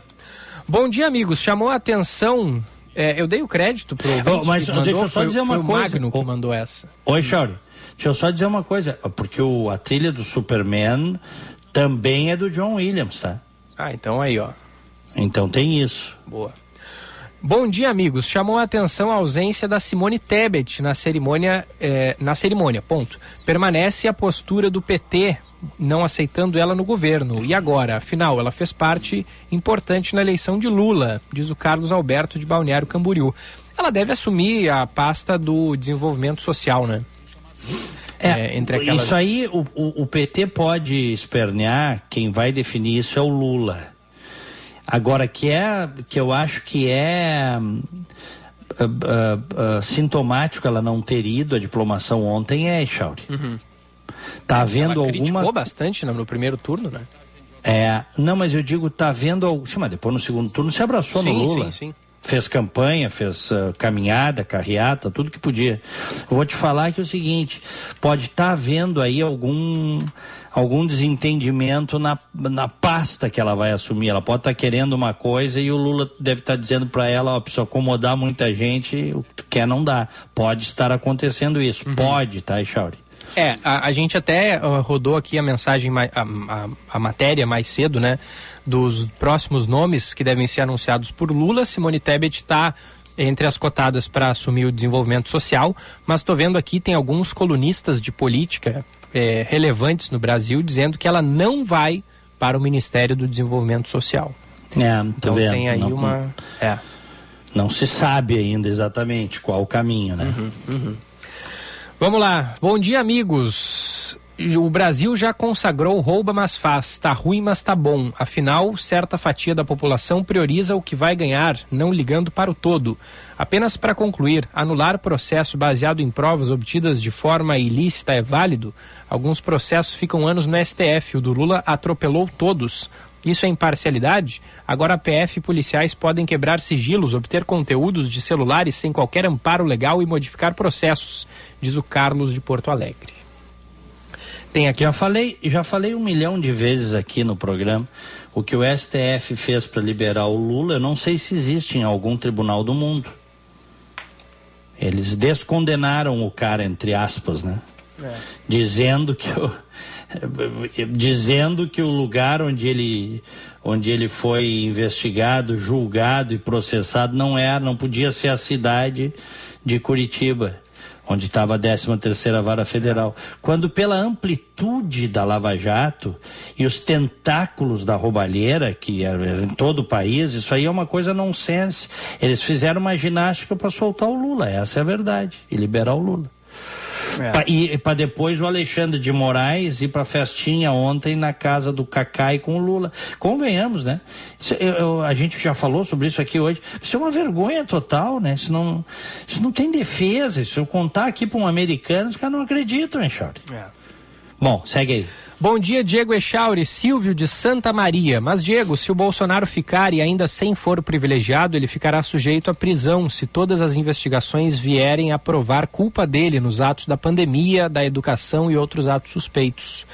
Bom dia, amigos. Chamou a atenção. é, eu dei o crédito pro ouvinte Oh, mas mandou, deixa eu só foi- dizer uma foi o coisa. Magno que mandou essa. Oi, Chauri. Deixa eu só dizer uma coisa, porque o, a trilha do Superman também é do John Williams, tá? Ah, então aí, ó. Então tem isso. Boa. Bom dia, amigos. Chamou a atenção a ausência da Simone Tebet na cerimônia, eh, na cerimônia, ponto. Permanece a postura do PT, não aceitando ela no governo. E agora? Afinal, ela fez parte importante na eleição de Lula, diz o Carlos Alberto de Balneário Camboriú. Ela deve assumir a pasta do desenvolvimento social, né? É, entre aquelas... Isso aí, o, o, o PT pode espernear, quem vai definir isso é o Lula. Agora, que é, que eu acho que é ah, ah, sintomático ela não ter ido à diplomação ontem é, Chauri. Uhum. Tá havendo Ela alguma bastante no, no primeiro turno, né? É, não, mas eu digo, tá vendo. al- Sim, mas depois no segundo turno se abraçou Sim, no Lula. sim, sim. Fez campanha, fez ah, caminhada, carreata, tudo que podia. Eu vou te falar que é o seguinte: pode estar havendo aí algum algum desentendimento na, na pasta que ela vai assumir. Ela pode estar querendo uma coisa e o Lula deve estar dizendo para ela, ó, precisa acomodar muita gente, o que quer não dá. Pode estar acontecendo isso. Uhum. Pode, tá, Chauri? É, a, a gente até rodou aqui a mensagem, a, a, a matéria mais cedo, né? Dos próximos nomes que devem ser anunciados por Lula. Simone Tebet está entre as cotadas para assumir o desenvolvimento social, mas estou vendo aqui tem alguns colunistas de política eh, relevantes no Brasil dizendo que ela não vai para o Ministério do Desenvolvimento Social. É, Então vendo. tem aí Não- uma. É. Não se sabe ainda exatamente qual o caminho, né? Uhum, Vamos lá. Bom dia, amigos. O Brasil já consagrou rouba, mas faz. Tá ruim, mas tá bom. Afinal, certa fatia da população prioriza o que vai ganhar, não ligando para o todo. Apenas para concluir, anular processo baseado em provas obtidas de forma ilícita é válido? Alguns processos ficam anos no STF. O do Lula atropelou todos. Isso é imparcialidade? Agora a PF e policiais podem quebrar sigilos, obter conteúdos de celulares sem qualquer amparo legal e modificar processos, diz o Carlos de Porto Alegre. Tem aqui. Já falei, já falei um milhão de vezes aqui no programa o que o STF fez para liberar o Lula. Eu não sei se existe em algum tribunal do mundo. Eles descondenaram o cara, entre aspas, né? É. Dizendo que o, dizendo que o lugar onde ele onde ele foi investigado, julgado e processado não era, não podia ser a cidade de Curitiba onde estava a 13 terceira vara federal, quando pela amplitude da Lava Jato e os tentáculos da roubalheira, que era em todo o país, isso aí é uma coisa nonsense. Eles fizeram uma ginástica para soltar o Lula, essa é a verdade, e liberar o Lula. É. Pra, e para depois o Alexandre de Moraes ir para festinha ontem na casa do Cacai com o Lula. Convenhamos, né? Isso, eu, eu, a gente já falou sobre isso aqui hoje. Isso é uma vergonha total, né? Isso não, isso não tem defesa. Se eu contar aqui para um americano, os caras não acreditam, hein, Charlie? É. Bom, segue aí. Bom dia, Diego Echauri, Silvio de Santa Maria. Mas, Diego, se o Bolsonaro ficar e ainda sem foro privilegiado, ele ficará sujeito à prisão se todas as investigações vierem a provar culpa dele nos atos da pandemia, da educação e outros atos suspeitos.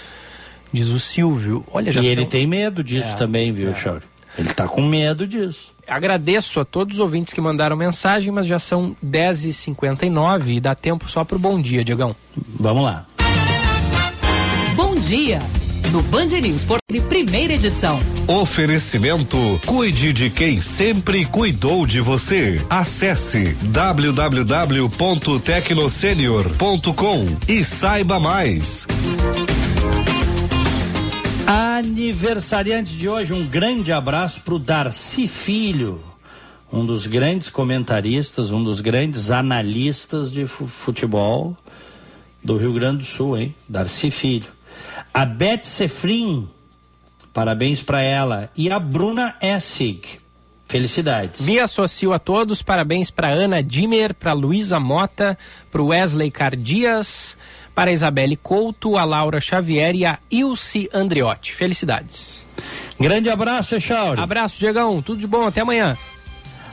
Diz o Silvio. Olha, já E ele tem medo disso é, também, viu, é. Chauri? Ele está com medo disso. Agradeço a todos os ouvintes que mandaram mensagem, mas já são 10h59 e dá tempo só para o bom dia, Diegão. Vamos lá. Bom dia no Band News por primeira edição. Oferecimento: cuide de quem sempre cuidou de você. Acesse www.tecnosenior.com e saiba mais. Aniversariante de hoje, um grande abraço para o Darcy Filho, um dos grandes comentaristas, um dos grandes analistas de futebol do Rio Grande do Sul, hein? Darcy Filho. A Beth Sefrin, parabéns para ela. E a Bruna Essig. Felicidades. Me associo a todos, parabéns para Ana Dimmer, para Luísa Mota, para Wesley Cardias, para Isabelle Couto, a Laura Xavier e a Ilse Andriotti. Felicidades. Grande abraço, Echauri. Abraço, Diegão. Tudo de bom. Até amanhã.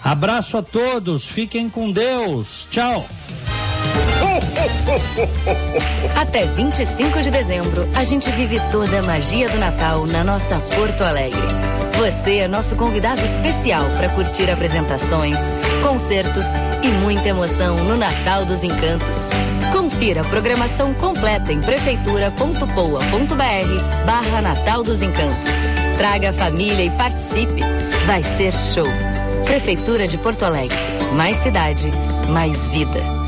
Abraço a todos. Fiquem com Deus. Tchau. Até 25 de dezembro, a gente vive toda a magia do Natal na nossa Porto Alegre. Você é nosso convidado especial para curtir apresentações, concertos e muita emoção no Natal dos Encantos. Confira a programação completa em prefeitura.poa.br barra Natal dos Encantos. Traga a família e participe. Vai ser show. Prefeitura de Porto Alegre. Mais cidade, mais vida.